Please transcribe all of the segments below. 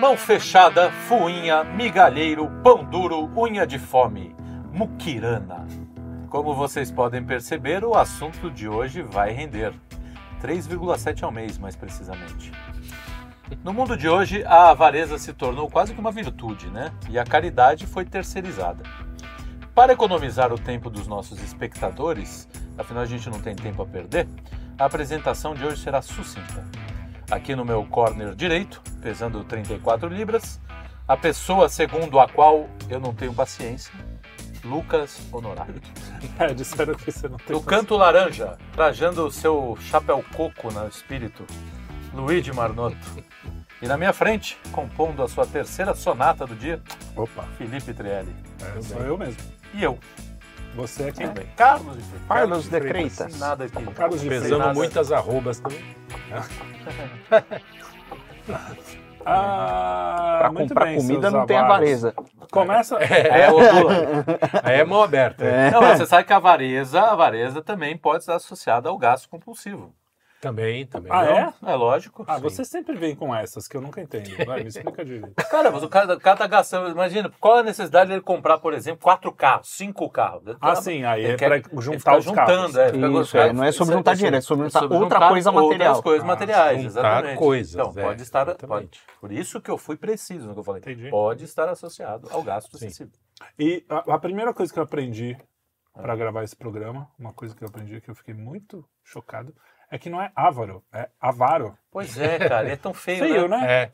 Mão fechada, fuinha, migalheiro, pão duro, unha de fome, muquirana. Como vocês podem perceber, o assunto de hoje vai render. 3,7 ao mês, mais precisamente. No mundo de hoje, a avareza se tornou quase que uma virtude, né? E a caridade foi terceirizada. Para economizar o tempo dos nossos espectadores, afinal a gente não tem tempo a perder, a apresentação de hoje será sucinta. Aqui no meu corner direito, pesando 34 libras, a pessoa segundo a qual eu não tenho paciência, Lucas Honorato. É, disseram que você não tem. No canto laranja, trajando o seu chapéu coco no espírito, Luigi Marnoto. E na minha frente, compondo a sua terceira sonata do dia, Opa, Felipe Trielli. é, sou eu mesmo. E eu, Você é quem? também. Carlos de Freitas. Carlos de Freitas. Nada aqui. Carlos de Freitas. nada. Pesando muitas arrobas também. Ah, Pra muito comprar bem, comida não tem avareza. Começa. É, ô, Lula. Aí é mão aberta. Não, mas você sabe que a avareza, a avareza também pode estar associada ao gasto compulsivo. Também, também. Ah, é? É lógico. Ah, você sempre vem com essas que eu nunca entendo. Vai, me explica direito. Cara, mas o cara, o cara tá gastando. Imagina, qual é a necessidade dele comprar, por exemplo, quatro carros, cinco carros? Ah, sim, aí Ele é quer- pra ele juntar os juntando, carros. é, Isso, é, não é sobre juntar dinheiro, é sobre juntar outra coisa material. Outras coisas Ah, materiais, exatamente. coisas, Então, é, pode estar. Pode, por isso que eu fui preciso no que eu falei. Entendi. Pode estar associado ao gasto Sim. excessivo. E a, a primeira coisa que eu aprendi para gravar esse programa, uma coisa que eu aprendi que eu fiquei muito chocado, é que não é avaro, é avaro. Pois é, cara, é tão feio, Feio, né? né? É.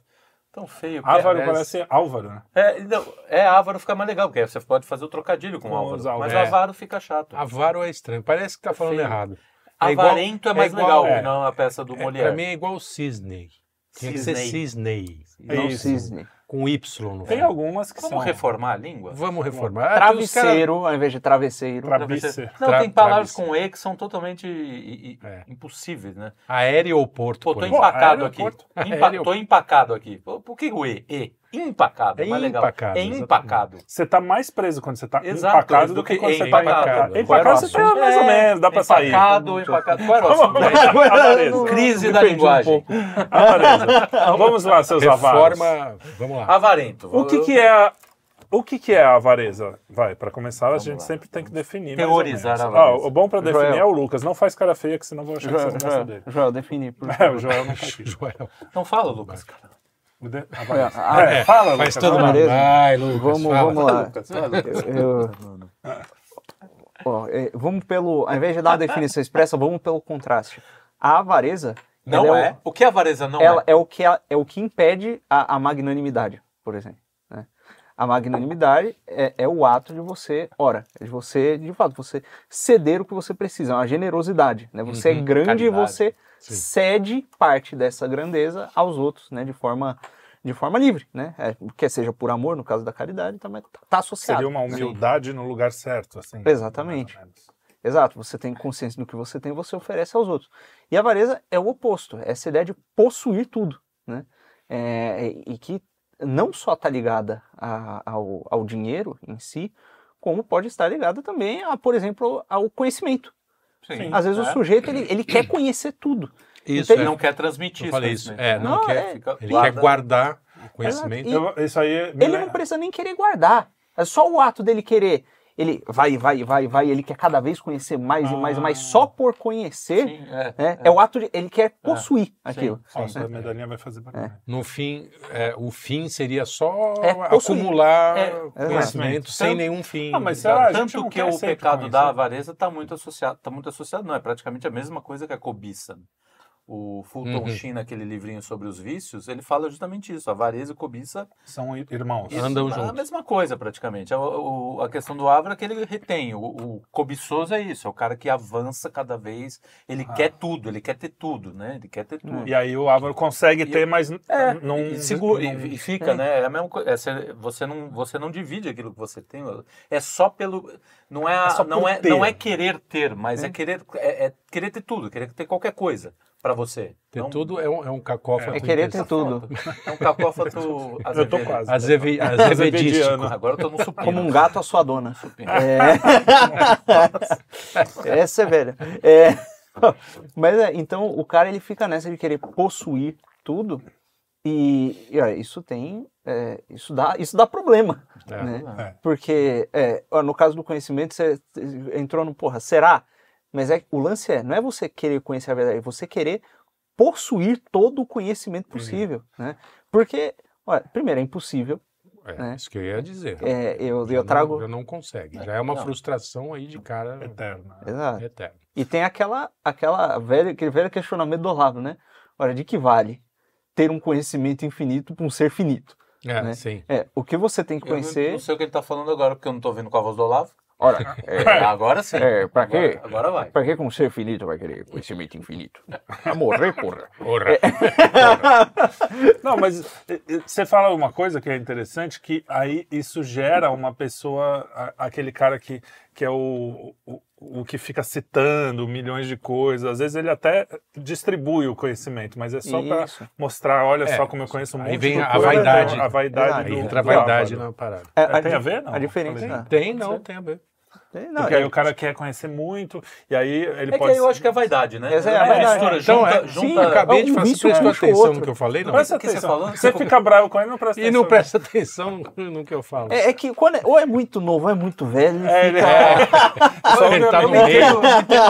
Tão feio. Ávaro parece Álvaro, né? É, não, é ávaro fica mais legal, porque você pode fazer o trocadilho com, Com ávaro. ávaros. Mas É. avaro fica chato. Avaro é estranho. Parece que tá falando feio. errado. É igual- Avarento é mais é igual- legal, é. não a peça do É, Molière. pra mim é igual Cisney. Tinha que ser Cisney. É Não cisne. Com Y no Tem final. algumas que Vamos são reformar a língua? Vamos reformar. Cara- Travesseiro ao invés de travesseiro. Trabice. Não, Tra- tem palavras travesseiro. com E que são totalmente i- i- É. impossíveis, né? Aeroporto. Pô, tô empacado aqui. aeroporto. Empa Aéreo- Tô empacado aqui. Por que o E? E. Empacado. É mais legal. empacado, É exatamente. empacado. Você tá mais preso quando você tá Exato, empacado do que que quando você tá empacado. empacado. O você tá mais ou menos, dá pra sair. Empacado, empacado. Qual era o assunto? Avareza. Crise da linguagem. Vamos lá, seus. Reforma. Vamos lá. Avarento. O que, que é a... O que, que é a avareza? Vai, para começar, a gente lá. sempre tem que definir. Teorizar a avareza. Ah, o bom para definir Joel. é o Lucas. Não faz cara feia, que senão eu vou achar que você Joel, não gosta Joel, dele. Joel, define. Por É, o Joel não tá aqui. Joel. Não fala, Lucas, cara. O de- Avareza. Ah, É, fala, Faz Lucas. todo mundo. Beleza. Vai, Lucas. Vamos, fala. vamos lá. Lucas, fala, Lucas. Eu- Ó, é, vamos pelo. Ao invés de dar uma definição expressa, vamos pelo contraste. A avareza. Não ela é. O que a avareza não ela é? é o que, a- é o que impede a, a magnanimidade, por exemplo. né? A magnanimidade é, é o ato de você, ora, é de você, de fato, você ceder o que você precisa, é uma generosidade. Né? Você Uhum, é grande e caridade. você Sim. cede parte dessa grandeza aos outros, né? De forma, de forma livre, né? É, quer seja por amor, no caso da caridade, também está associado. Seria uma humildade no lugar certo, assim. Exatamente. Exato, você tem consciência do que você tem, você oferece aos outros. E a avareza é o oposto, é essa ideia de possuir tudo, né? É, e que não só está ligada a- ao, ao dinheiro em si, como pode estar ligada também, a, por exemplo, ao conhecimento. Sim. Às vezes é. o sujeito ele, ele quer conhecer tudo. Isso, Então, é. Ele não quer transmitir Eu falei isso. É, não, Não, quer. é- Fica- Ele guarda. quer guardar o conhecimento. E- Eu- isso aí me Ele não precisa nem querer guardar. É só o ato dele querer. Ele vai, vai, vai, vai, ele quer cada vez conhecer mais e mais e mais, Ah. só por conhecer. Sim, é. né? É, o ato de. Ele quer possuir aquilo. sim. Nossa, a medalhinha vai fazer barulho. No fim, é, o fim seria só É, acumular É, conhecimento sem Tanto- nenhum fim. Ah, mas será? Tanto que o pecado da avareza está muito associado, tá muito associado, não, é praticamente a mesma coisa que a cobiça. O Fulton Uhum. Sheen, naquele livrinho sobre os vícios, ele fala justamente isso. Avareza e cobiça São irmãos. isso Andam é a juntos. mesma coisa, praticamente. A, o- a questão do avara é que ele retém. O, o cobiçoso é isso, é o cara que avança cada vez. Ele Ah. quer tudo, ele quer ter tudo, né? Ele quer ter tudo. E aí o Álvaro consegue E- ter, mas É, não, e, segura, e- não- e fica, né? É a mesma coisa. é, você- não, você não divide aquilo que você tem. É só pelo. Não é, a- É não é, ter. não é querer ter, mas é, querer, é, é querer ter tudo, querer ter qualquer coisa para você. Ter Não- tudo é um, é um cacófato. É querer ter tudo. É um cacófato Eu tô azevedo. quase. Azeve, azevedístico. Agora eu tô no supino. Como um gato a sua dona. supino. É. Essa é velha. É. Mas é, então o cara ele fica nessa de querer possuir tudo E, e, ó, isso tem, é, isso dá, isso dá problema, É. né? É. Porque é, ó, no caso do conhecimento você entrou no porra, será? Mas é o lance é, não é você querer conhecer a verdade, é você querer possuir todo o conhecimento possível, né? Porque, olha, primeiro é impossível. É, né? isso que eu ia dizer. É, eu, Já eu não- trago, já não consegue. Já é uma Não. frustração aí de cara Eterna. exato. eterna. E tem aquela, aquela velha, aquele velho questionamento do Olavo, né? Olha, de que vale ter um conhecimento infinito para um ser finito? É, Né? sim. É, o que você tem que Eu não- conhecer. não sei o que ele tá falando agora, porque eu não tô vendo com a voz do Olavo. Ora, É, agora sim. É, pra quê? Agora, agora vai. pra que com um ser finito vai querer conhecimento infinito? A morrer, porra. Porra. Não, mas eh, eh, você fala uma coisa que é interessante, que aí isso gera uma pessoa, aquele cara que, que é o, o, o que fica citando milhões de coisas. Às vezes ele até distribui o conhecimento, mas é só para mostrar, olha É, só como eu conheço um aí monte vem de a coisa. vaidade. A vaidade Exato. do, Aí entra a vaidade na parada. É, É, tem a ver, não? A diferença. Falei. é- Tem, não, tem a ver. Não, Porque aí é- o cara quer conhecer muito, e aí ele É que pode... aí eu acho que é vaidade, né? Essa é a vaidade. mistura, Então, junta, é, junta, sim, acabei de um falar. Você prestou puxa o atenção outro. no que eu falei? Não. Presta O que você atenção. falando? Você fica bravo com ele, não presta E atenção. não presta atenção no, que eu falo. É, é que quando é- ou é muito novo ou é muito velho. É, ele- Só Ele tá no me meio.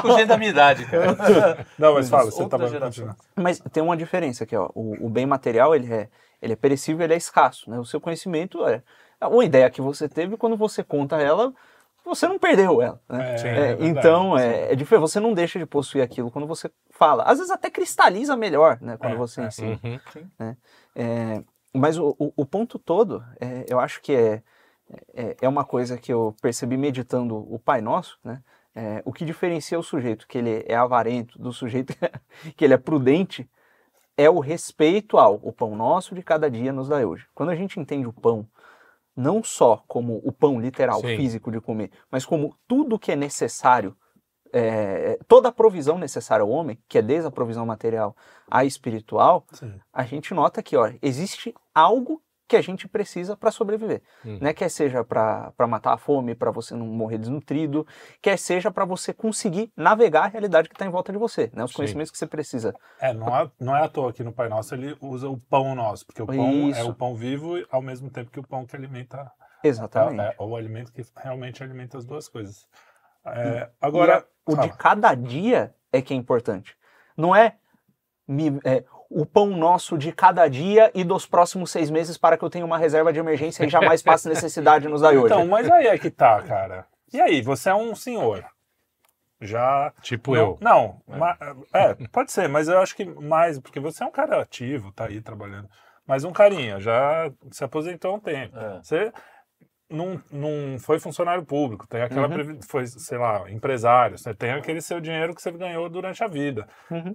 com gente da minha idade, cara. Não, mas fala, você continuando. Mas tem uma diferença aqui, ó. O, o bem material, ele é, ele é perecível, ele é escasso, né? O seu conhecimento é uma ideia que você teve, quando você conta ela, você não perdeu ela, né? É, É, é então, é, é diferente, você não deixa de possuir aquilo quando você fala. Às vezes até cristaliza melhor, né? Quando É, você é. ensina. Uhum. É, mas o, o, o ponto todo, é, eu acho que é, é, é uma coisa que eu percebi meditando o Pai Nosso, né? É, o que diferencia o sujeito que ele é avarento do sujeito que ele é prudente é o respeito ao o pão nosso de cada dia nos dá hoje. Quando a gente entende o pão não só como o pão literal, Sim. físico de comer, mas como tudo que é necessário, é, toda a provisão necessária ao homem, que é desde a provisão material à espiritual, Sim. a gente nota que ó, existe algo que a gente precisa para sobreviver. Hum. Né? Quer seja para matar a fome, para você não morrer desnutrido, quer seja para você conseguir navegar a realidade que está em volta de você, né? os Sim. conhecimentos que você precisa. É, não é, não é à toa que no Pai Nosso ele usa o pão nosso, porque o pão é Isso. o pão vivo ao mesmo tempo que o pão que alimenta, Exatamente. é, é o alimento que realmente alimenta as duas coisas. É, agora, E a- o de cada dia é que é importante. Não é, me- é, o pão nosso de cada dia e dos próximos seis meses para que eu tenha uma reserva de emergência e jamais passe necessidade nos dai hoje. então, mas aí é que tá, cara. E aí, você é um senhor. Já. Tipo não, eu. Não, ma- é, pode ser, mas eu acho que mais, porque você é um cara ativo, tá aí trabalhando. Mas um carinha, já se aposentou há um tempo. É. Você não, não foi funcionário público, tem aquela, Uhum. foi, sei lá, empresário, você tem aquele seu dinheiro que você ganhou durante a vida. Uhum.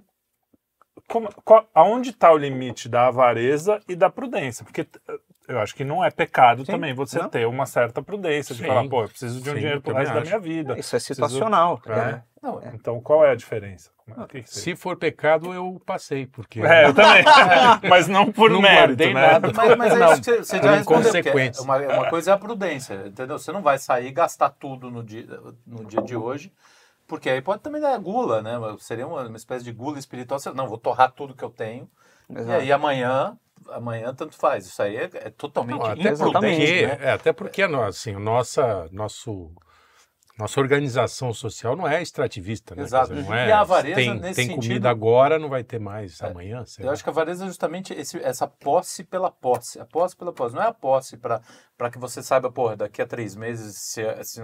Como, qual- aonde está o limite da avareza e da prudência? Porque eh, eu acho que não é pecado Sim, também você não. ter uma certa prudência, de Sim. falar, pô, eu preciso de um Sim, dinheiro pro também resto da minha vida. Isso é situacional. É. né? Não, Então, qual é a diferença? É- Se for pecado, eu passei, porque É, eu também. Mas não por Não mérito, né? nada. Mas, mas é Não, isso que você, você já respondeu. inconsequência. Uma, uma coisa é a prudência, entendeu? Você não vai sair e gastar tudo no dia, no dia de hoje, porque aí pode também dar gula, né? Seria uma, uma espécie de gula espiritual. Você, não, vou torrar tudo que eu tenho, e Exato. aí amanhã, amanhã tanto faz. Isso aí é, é totalmente Não, até imprudente, porque, né? é, até porque assim, nossa, nosso, nossa organização social não é extrativista, né? Exato. Dizer, não é, E a avareza, tem, nesse tem sentido- comida agora, não vai ter mais É, amanhã. Eu lá. acho que a avareza é justamente esse- essa posse pela posse. A posse pela posse. Não é a posse para que você saiba, porra, daqui a três meses se, se-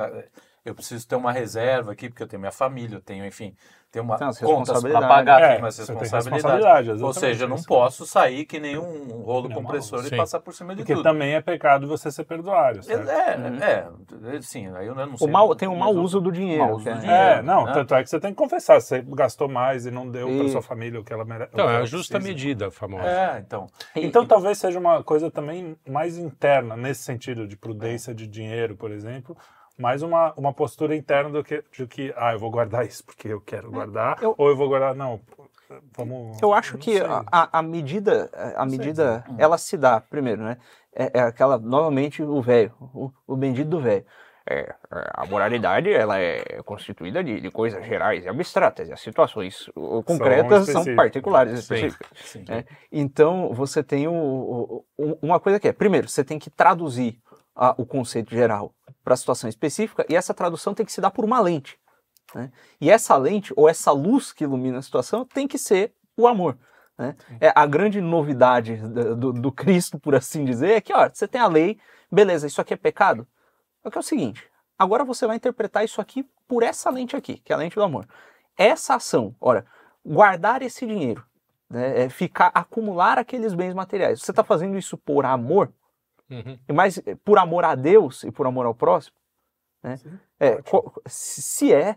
eu preciso ter uma reserva aqui, porque eu tenho minha família, eu tenho, enfim, tenho uma Tem as contas para responsabilidades. pagar, É, tenho Ou seja, eu não posso sair que nem um rolo Não, compressor e passar por cima de Porque tudo. também é pecado você ser perdoário, certo? É, é, é, sim, aí eu não sei. O mal, tem um mau uso do dinheiro. mau uso do é- dinheiro. É, não, né? tanto é que você tem que confessar, você gastou mais e não deu para E- sua família o que ela merece. Então, é a justa medida, famosa. É, então. Então talvez seja uma coisa também mais interna, nesse sentido de prudência de dinheiro, por exemplo, mais uma, uma postura interna do que, de que, ah, eu vou guardar isso porque eu quero guardar, eu- ou eu vou guardar, não, vamos... Eu acho não que sei. a, a- medida, a sei medida, ela se dá, primeiro, né? É, é aquela, novamente, o velho, o, o bendito do velho. é, é, a moralidade ela é constituída de, de coisas gerais e abstratas, e as situações concretas são, específicas. particulares, Sim. específicas. Sim. né? Então, você tem o, o- o- uma coisa que é, primeiro, você tem que traduzir a- o conceito geral para a situação específica, e essa tradução tem que se dar por uma lente. né? E essa lente, ou essa luz que ilumina a situação, tem que ser o amor. né? É, a grande novidade do, do- Cristo, por assim dizer, é que ó, você tem a lei, beleza, isso aqui é pecado. Só que é o seguinte, agora você vai interpretar isso aqui por essa lente aqui, que é a lente do amor. Essa ação, ora, guardar esse dinheiro, né, é ficar, acumular aqueles bens materiais. Você está fazendo isso por amor, Uhum. mais eh, por amor a Deus e por amor ao próximo? Né? É, co- se se é,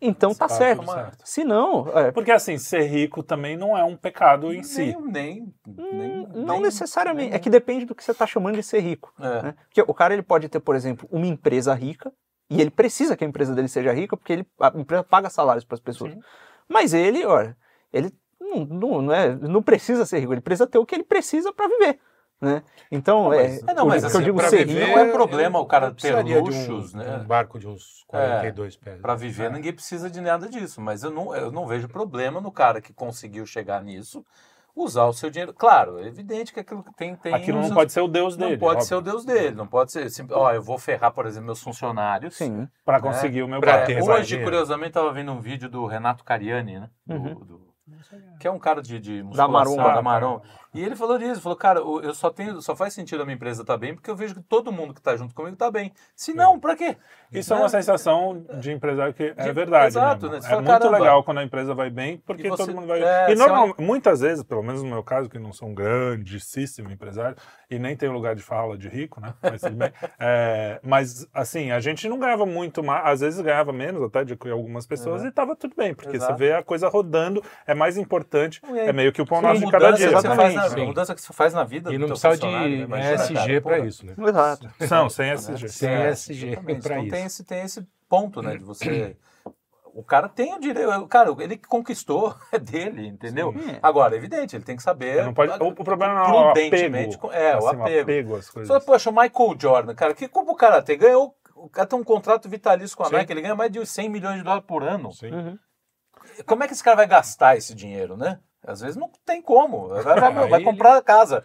então tá Tá certo. certo. Se não, é, Porque assim, ser rico também não é um pecado em si. Nem, nem, nem- não nem- necessariamente. nem- É que depende do que você está chamando de ser rico. É. né? Porque o cara ele pode ter, por exemplo, uma empresa rica e ele precisa que a empresa dele seja rica porque ele, a empresa paga salários para as pessoas. Mas ele, olha, ele não, não, não é, não precisa ser rico, ele precisa ter o que ele precisa para viver. Né? Então, mas- é, é, não, mas assim, eu digo pra ser viver- rico não é problema o cara não ter luxos, um, né? um barco de uns 42 pés. Para viver, ninguém precisa de nada disso, mas eu não, eu não vejo problema no cara que conseguiu chegar nisso usar o seu dinheiro. Claro, é evidente que aquilo que tem. tem Aquilo não os- pode ser o Deus não dele. pode ser o Deus dele, não pode ser. sim- Ó, eu vou ferrar, por exemplo, meus funcionários. Sim. Para conseguir o meu Pra É, hoje, curiosamente, estava vendo um vídeo do Renato Cariani, né? Do- Uhum. do- que é um cara de, de Da musculação, Maromba. da Maromba. E ele falou disso, falou, cara, eu só tenho, só faz sentido a minha empresa estar bem porque eu vejo que todo mundo que está junto comigo está bem. Se não, pra quê? Isso é Né? uma sensação de empresário que é De- verdade. exato, né? É fala, muito caramba. legal quando a empresa vai bem, porque você- todo mundo vai. é, e você normal, muitas vezes, pelo menos no meu caso, que não sou um grandíssimo empresário e nem tenho lugar de fala de rico, né? Mas tudo bem. É, mas assim, a gente não ganhava muito mais, às vezes ganhava menos até de algumas pessoas Uhum. e tava tudo bem, porque Exato. você vê a coisa rodando, é mais importante, aí, é meio que o pão nosso de cada dia. você exatamente. a mudança que você faz na vida E do não precisa de né? Cara, para isso, né? Exato. São, sem SG. Sem É, para Então tem isso. esse, tem esse ponto, né? De você. O cara tem o direito. Cara, ele que conquistou é dele, entendeu? Sim. Agora, é evidente, ele tem que saber. Não pode, o, o problema não é o prudentemente. apego. É, assim, o apego. às coisas. Você fala, poxa, o Michael Jordan, cara, que como o cara tem? Ganhou. O cara tem um contrato vitalício com a Sim. Nike, ele ganha mais de 100 milhões de dólares por ano. Sim. Uhum. Como é que esse cara vai gastar esse dinheiro, né? Às vezes não tem como. Vai, vai- vai ele- comprar a casa.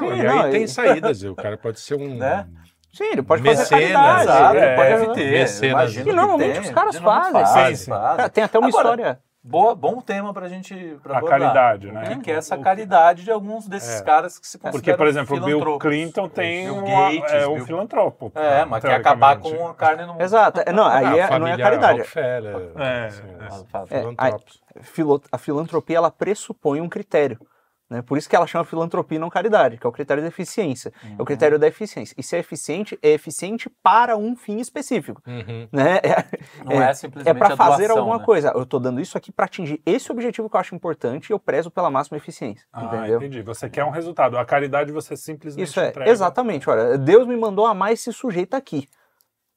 Não, e não, aí tem saídas, o cara pode ser um. Né? Sim, ele pode fazer Mecenas, caridade. Exato, é, pode ter. mecenas. imagino Que normalmente tem, os caras fazem. Sim, sim. fazem. Cara, tem até uma Agora, história. Boa, bom tema pra gente pra A abordar. caridade, né? Que, que é essa caridade de alguns desses É. caras que se consideram Porque, por exemplo, o Bill. Clinton tem Bill um, Gates, é um Bill- filantropo. É, mas quer acabar com a carne no mundo. Exato. É, Não, aí é- não é caridade. Rockefeller, É, assim, é. fala. É. Filo- a filantropia ela pressupõe um critério. Né? Por isso que ela chama filantropia e não caridade, que é o critério da eficiência. É o critério da eficiência. E se é eficiente, é eficiente para um fim específico. Uhum. Né? É, Não é, simplesmente é para fazer doação, alguma né? coisa. Eu estou dando isso aqui para atingir esse objetivo que eu acho importante e eu prezo pela máxima eficiência. Ah, entendeu? entendi. Você quer um resultado. A caridade você simplesmente Isso é, entrega. exatamente. Olha, Deus me mandou amar esse sujeito aqui.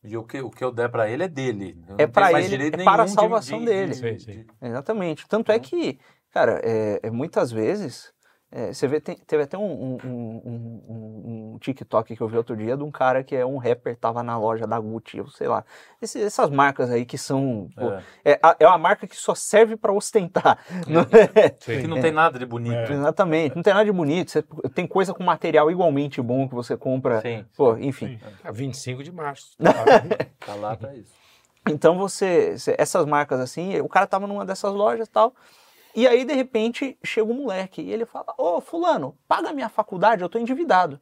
E o que, o que eu der pra ele é dele. Eu É mais ele, é para a nenhum de- salvação de- dele. de-. Exatamente. Tanto é que, cara, é, é muitas vezes. É, você vê, tem- teve até um, um, um- um- um TikTok que eu vi outro dia de um cara que é um rapper, tava na loja da Gucci, ou sei lá. Esse- essas marcas aí que são. pô, É. é, é uma marca que só serve para ostentar. não é? Que Sim. não tem nada de bonito. É. Exatamente. Não tem nada de bonito. você- tem coisa com material igualmente bom que você compra. Sim. Pô, enfim. Ah, 25 de março. Tá lá pra isso. Então você, você- essas marcas assim, o cara tava numa dessas lojas e tal, e aí de repente chega um moleque e ele fala: "Ô, fulano, paga a minha faculdade, eu tô endividado".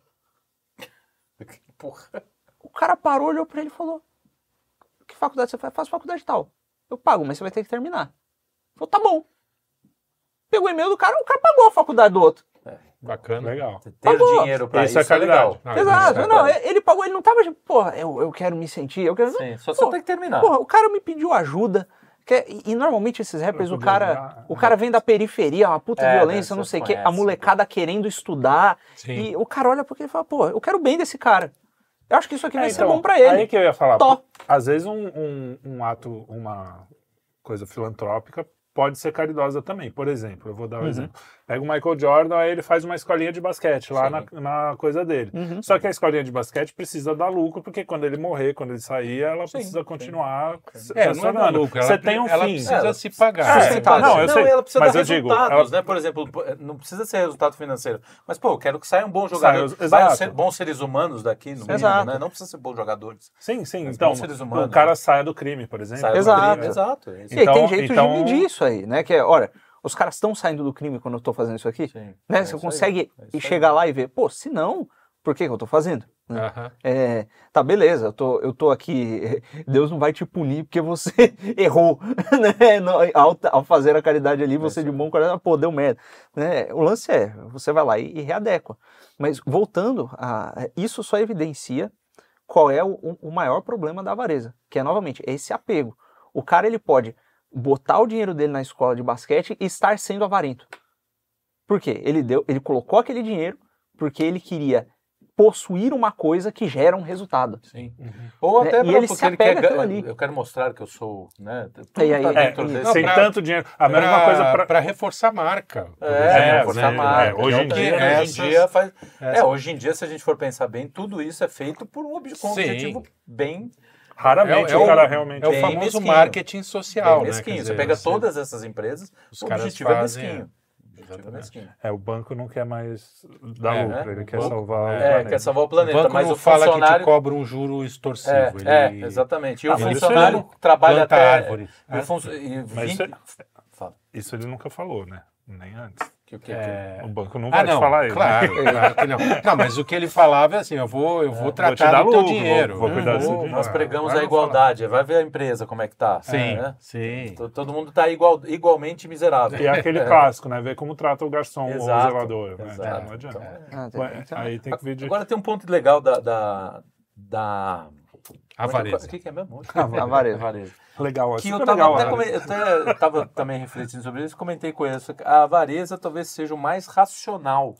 Porra. O cara parou, olhou pra ele e falou: "Que faculdade você faz? Faço faculdade tal. Eu pago, mas você vai ter que terminar". Falou: "Tá bom". Pegou o e-mail do cara, o cara pagou a faculdade do outro. Bacana. Legal. Ter Pagou. dinheiro pra Isso isso, é é legal. caridade. Ah, Exato. isso é Não, ele pagou, ele não tava tipo, porra, eu, eu quero me sentir, eu quero Sim, só Pô, você tem que terminar. Porra, o cara me pediu ajuda. E, e normalmente esses rappers, o podia cara, ajudar. o cara vem da periferia, uma puta É, violência, né, não você sei o quê, a molecada querendo estudar. Sim. E o cara olha porque ele fala, pô, eu quero o bem desse cara. Eu acho que isso aqui vai É, ser então, bom pra ele. Aí que eu ia falar. Tó. pô, Às vezes um, um, um ato, uma coisa filantrópica pode ser caridosa também. Por exemplo, eu vou dar um Uhum. exemplo. Pega o Michael Jordan, aí ele faz uma escolinha de basquete lá Sim. na, na coisa dele. Uhum. Só que a escolinha de basquete precisa dar lucro, porque quando ele morrer, quando ele sair, ela Sim, precisa sim. continuar se- É, não é funcionando. maluco. Ela, Você tem um ela fim. precisa Ela- se pagar. É, não, eu não, sei, ela precisa mas dar eu digo, resultados, ela- né? Por exemplo, não precisa ser resultado financeiro. Mas, pô, eu quero que saiam bons Saia, jogadores. exato. Vai ser bons seres humanos daqui, no mínimo, Exato. né? Não precisa ser bons jogadores. Sim, sim. Então, bons seres humanos, o cara né? saia do crime, por exemplo. Saia do Exato. crime, Exato. é isso. E aí tem Então- jeito então- de medir isso aí, né? Que é, olha, os caras estão saindo do crime quando eu tô fazendo isso aqui? Sim. Né? É Você aí, consegue é chegar lá e ver, pô, se não, por que, que eu tô fazendo? Aham. É, tá, beleza, eu tô, eu tô aqui, Deus não vai te punir porque você errou, né? Ao, ao fazer a caridade ali, você de bom coração, pô, deu merda. Né? O lance é, você vai lá e, e readequa. Mas voltando, a, isso só evidencia qual é o, o- o maior problema da avareza, que é, novamente, esse apego. O cara, ele pode botar o dinheiro dele na escola de basquete e estar sendo avarento. Por quê? Ele, deu, ele colocou aquele dinheiro porque ele queria possuir uma coisa que gera um resultado. Sim. Ou Né? até pra- ele porque se ele quer. Eu quero mostrar que eu sou, né? E aí- tá É, sem pra- tanto dinheiro. A mesma Pra- coisa pra... pra reforçar a marca. É, exemplo, É, reforçar né? a marca. É, hoje em dia, hoje em dia faz. É, hoje em dia, se a gente for pensar bem, tudo isso é feito por um obje- com um Sim. objetivo bem, Raramente É- é o o- cara realmente... É o Bem famoso mesquinho. marketing social, bem né? mesquinho. Você dizer, pega você- todas essas empresas, Os o caras objetivo é fazem, mesquinho. é. O é Exatamente. mesquinho. É, o banco não quer mais dar É, lucro, né? ele O quer banco- salvar o É, planeta. quer salvar o O planeta, banco mas não o fala que te funcionário. cobra um juro extorsivo. É, ele é, exatamente. E o Ah, isso funcionário ele trabalha até. árvore. e o e Mas 20 isso Fala. Isso ele nunca falou, né? Nem antes. Que, que, que- É, O banco não Ah, vai te não, falar isso. claro, claro que não. Não, mas o que ele falava é assim, eu vou, eu vou vou te tratar dar do teu lucro, dinheiro. vou- vou cuidar seu vou- dinheiro. Nós pregamos Vai a igualdade. Vai ver a empresa como é que tá. Sim, né? sim. To- Todo mundo tá igual, igualmente miserável. E é aquele clássico, né? Ver como trata o garçom ou o Exato, zelador. Né? exato. Não adianta. Ah, tem- Ué, então- Aí tem que vir de... Agora tem um ponto legal da. da, da... Avareza. O que, que é mesmo? Avareza. Avareza. Legal, é Que eu tava, legal. até né? come- eu até tava também refletindo sobre isso, comentei com ele. A avareza talvez seja o mais racional.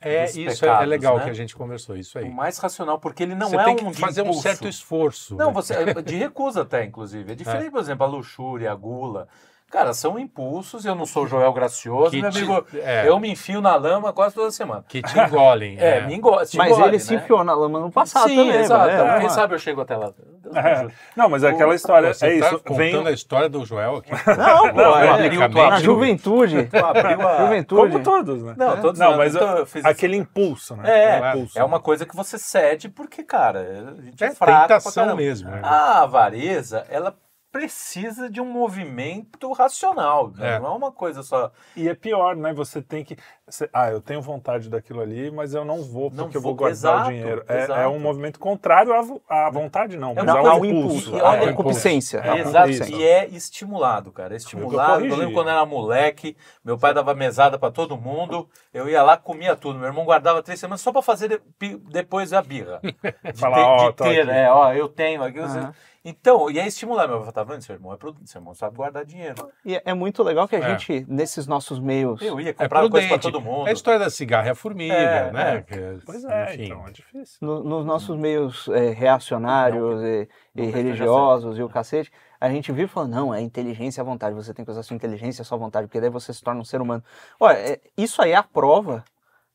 É, dos isso é- é pecados, legal né? que a gente conversou, isso aí. O mais racional, porque ele não Você é tem um que de fazer um impulso. certo esforço. Não, né? você de recusa até, inclusive. É diferente, por exemplo, a luxúria, a gula. Cara, são impulsos. Eu não sou Joel Gracioso, Que meu te- amigo. é. Eu me enfio na lama quase toda semana. Que te engolem. É, me engo te Mas engole, ele se né? enfiou na lama no passado Sim, também. exato. mano. É, Quem é, sabe eu chego até lá. É. Não, mas é aquela história, Você é tá isso. contando Vem, a história do Joel aqui. Não, pô, Não, é, abriu, tu na abriu. juventude. Tu abriu a... Juventude. como todos, né? Não, todos Não, mas então eu fiz aquele impulso, né? É, O impulso. é uma coisa que você cede porque, cara, a gente é, É fraco tentação mesmo. né? A avareza, ela precisa de um movimento racional, né? É. não é uma coisa só. E é pior, né? Você tem que. você- ah, eu tenho vontade daquilo ali, mas eu não vou porque Não eu vou guardar exato, o dinheiro. É, é um movimento contrário à, à vontade, não, mas uma ao coisa- impulso. É, olha, ao a concupiscência. É, Exato, isso. e é estimulado, cara. É estimulado. Eu, corrigi. lembro quando eu era moleque, meu pai dava mesada pra todo mundo, eu ia lá, comia tudo. Meu irmão guardava três semanas só pra fazer de- depois a birra. De Falar, ter, ó, de tô ter, aqui. é, ó, eu tenho aqui. você-. Então, e é estimular. Meu pai tá vendo? Seu irmão é produto, seu irmão sabe guardar dinheiro. E é muito legal que a É. gente, nesses nossos meios. Eu ia É comprar coisa pra prudente. todo mundo. É a história da cigarra e a formiga, É, né? é. Que, Pois é, enfim. então, é difícil. no- nos nossos meios é, reacionários e, e não que religiosos e o cacete, a gente vive falando, não, é inteligência à vontade, você tem que usar sua inteligência à sua vontade, porque daí você se torna um ser humano. Olha, é- isso aí é a prova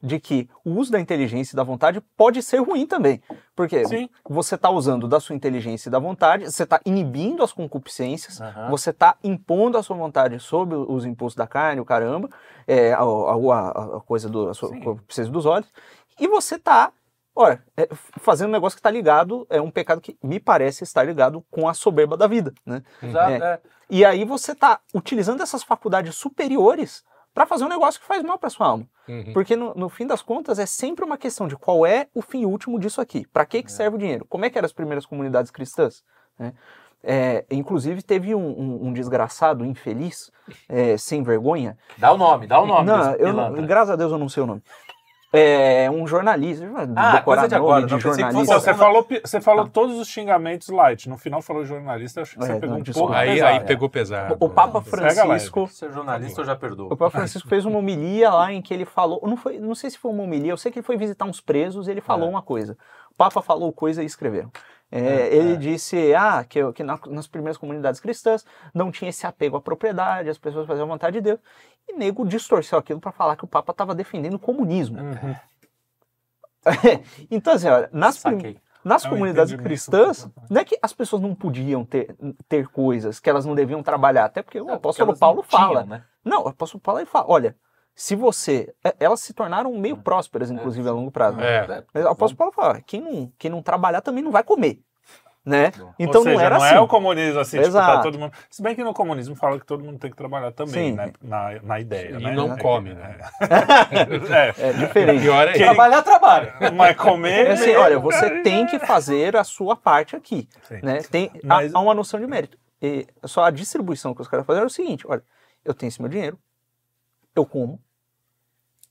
de que o uso da inteligência e da vontade pode ser ruim também. Porque Sim. você está usando da sua inteligência e da vontade, você está inibindo as concupiscências, Aham. você está impondo a sua vontade sobre os impulsos da carne, o caramba, é, a, a- a- coisa do a sua concupiscência dos olhos, e você está, olha, é, fazendo um negócio que está ligado, é um pecado que me parece estar ligado com a soberba da vida, né? Exato, É. é. E aí você está utilizando essas faculdades superiores para fazer um negócio que faz mal para sua alma. Uhum. Porque no, no fim das contas é sempre uma questão de qual é o fim último disso aqui. Para que, que serve o dinheiro? Como é que eram as primeiras comunidades cristãs? né? É, inclusive teve um, um- um desgraçado infeliz, é, sem vergonha. Dá o nome, dá o nome. não, eu graças a Deus eu não sei o nome. É um jornalista. Ah, coisa de agora, de não, jornalista. Fosse- você falou, você falou Tá. todos os xingamentos light. No final falou jornalista, acho que você É, pegou não, um pouco Aí, pesado. aí pegou pesado. O Papa. Francisco. Ser jornalista eu já perdoo. O Papa Francisco fez uma homilia lá em que ele falou, não, foi, não sei se foi uma homilia, eu sei que ele foi visitar uns presos e ele falou É. uma coisa. Papa falou coisa e escreveram. É, ele disse ah, que, que na- nas primeiras comunidades cristãs não tinha esse apego à propriedade, as pessoas faziam a vontade de Deus. E nego distorceu aquilo para falar que o Papa estava defendendo o comunismo. Uhum. então, assim, olha, nas, prim- nas É comunidades cristãs, não é que as pessoas não podiam ter, ter coisas que elas não deviam trabalhar, até porque o Não, porque apóstolo Paulo tinham, fala. né? Não, o apóstolo Paulo ele fala, olha, se você. é, Elas se tornaram meio É. prósperas, inclusive, a longo prazo. É. Mas o apóstolo Paulo fala, quem não, quem não trabalhar também não vai comer. Né? Então Ou seja, não era não assim. é o comunismo assim, tipo, tá todo mundo. Se bem que no comunismo fala que todo mundo tem que trabalhar também, Sim. né? Na, na ideia, E né? não É come, né? É. É diferente. Pior é isso. Trabalhar, trabalha. Mas comer. É assim, olha, você tem que fazer a sua parte aqui. Sim. Né? Tem, há- Mas- há, uma noção de mérito. E só a distribuição que os caras fazem é o seguinte: olha, eu tenho esse meu dinheiro, eu como,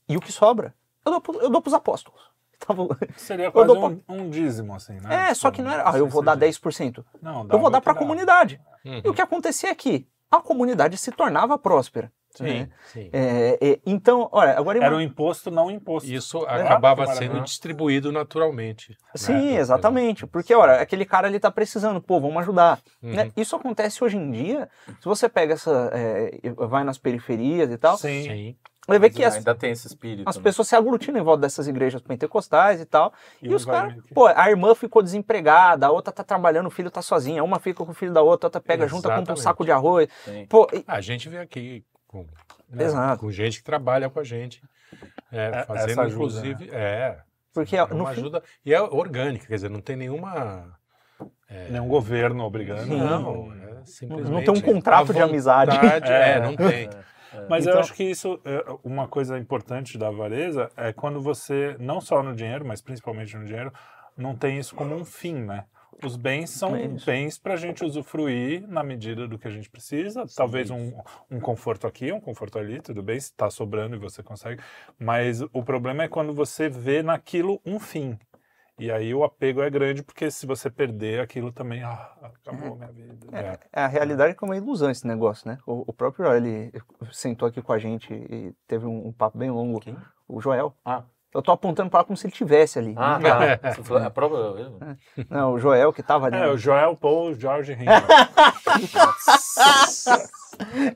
e o que sobra, eu dou, eu dou pros apóstolos. Tava- Seria quase dou um, um dízimo, assim, né? É, só que não era, ah, eu vou dar 10%. Não, Eu vou dar para a comunidade. Uhum. E o que acontecia é que a comunidade se tornava próspera. Sim, né? sim. É, é, então, olha, agora Era um imposto não imposto. Isso Ah, acabava que sendo distribuído naturalmente. né? Sim, exatamente. Porque, olha, aquele cara ali tá precisando, pô, vamos ajudar. Uhum. né? Isso acontece hoje em dia. Se você pega essa. é, vai nas periferias e tal, Sim. Sim. Vai ver que as, Ainda tem esse espírito. as né? pessoas se aglutinam em volta dessas igrejas pentecostais e tal. E, um os caras, pô, a irmã ficou desempregada, a outra tá trabalhando, o filho tá sozinha, uma fica com o filho da outra, a outra pega junto, compra um saco de arroz. Pô, e- A gente vê aqui com, né, com gente que trabalha com a gente. é, É, fazendo, essa ajuda, inclusive. É. porque É uma fim. ajuda. E é orgânica, quer dizer, não tem nenhuma. Nenhum governo obrigando. Sim. Não, é simplesmente. Não tem um contrato de amizade. É, É. não tem. Mas Então- eu acho que isso, é, uma coisa importante da avareza é quando você, não só no dinheiro, mas principalmente no dinheiro, não tem isso como um fim, né? Os bens são É bens para a gente usufruir na medida do que a gente precisa. Talvez um, um conforto aqui, um conforto ali, tudo bem, se está sobrando e você consegue. Mas o problema é quando você vê naquilo um fim. E aí o apego é grande, porque se você perder aquilo também, ah, acabou minha vida. É, a realidade é que é uma ilusão esse negócio, né? O, o próprio Joel, ele sentou aqui com a gente e teve um, um papo bem longo. Quem? O Joel. Ah. Eu tô apontando para como se ele tivesse ali. Ah, tá. Você falou, é prova- Não, o Joel que tava ali. É, né? o Joel Paul George Henry.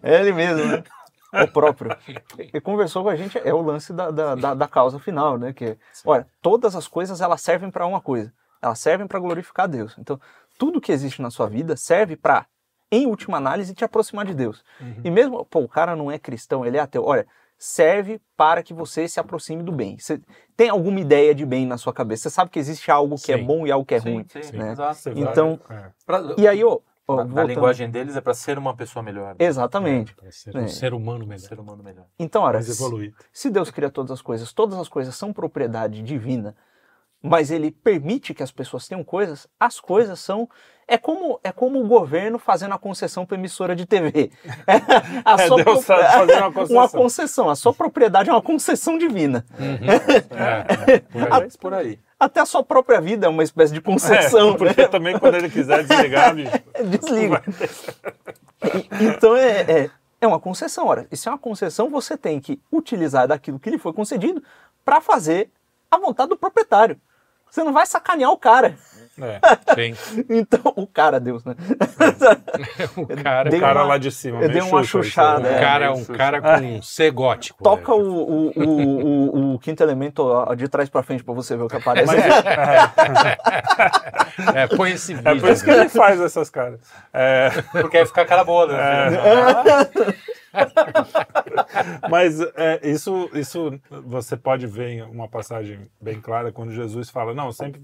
É ele mesmo, né? O próprio. E conversou com a gente, é o lance da, da, da, da causa final, né? Que, olha, todas as coisas elas servem para uma coisa. Elas servem para glorificar Deus. Então, tudo que existe na sua vida serve para, em última análise, te aproximar de Deus. E mesmo, pô, o cara não é cristão, ele é ateu. Olha, serve para que você se aproxime do bem. Você tem alguma ideia de bem na sua cabeça? Você sabe que existe algo que é Sim. bom e algo que é Sim, ruim. sim, né? exato. Então, é. E aí, ó, ó, na, voltando- linguagem deles é para ser uma pessoa melhor. Exatamente. Para ser É. um ser humano Um melhor. ser humano melhor. Então, mais evoluído. Se Deus cria todas as coisas, todas as coisas são propriedade divina, mas ele permite que as pessoas tenham coisas, as coisas são. É como, é como o governo fazendo a concessão para emissora de TV. A É, sua Deus pro- fazendo uma concessão. uma concessão. A sua propriedade é uma concessão divina. É, é, por aí. Mas por aí. Até a sua própria vida é uma espécie de concessão. É, né? porque também quando ele quiser desligar, bicho. Desliga. E- Então é, é, é uma concessão. Ora, e se é uma concessão, você tem que utilizar daquilo que lhe foi concedido para fazer a vontade do proprietário. Você não vai sacanear o cara. É. Então, o cara, Deus, né? O cara, o cara uma- lá de cima. eu meio dei uma chuchada, aí. um é, cara, meio um cara com C gótico. Toca né? o, o, o, o, o quinto elemento de trás para frente para você ver o que aparece. Mas é, É, põe esse vídeo. é por isso que ele faz essas caras. É, Porque aí fica cara boa, né? mas é, isso, isso você pode ver em uma passagem bem clara quando Jesus fala: não, sempre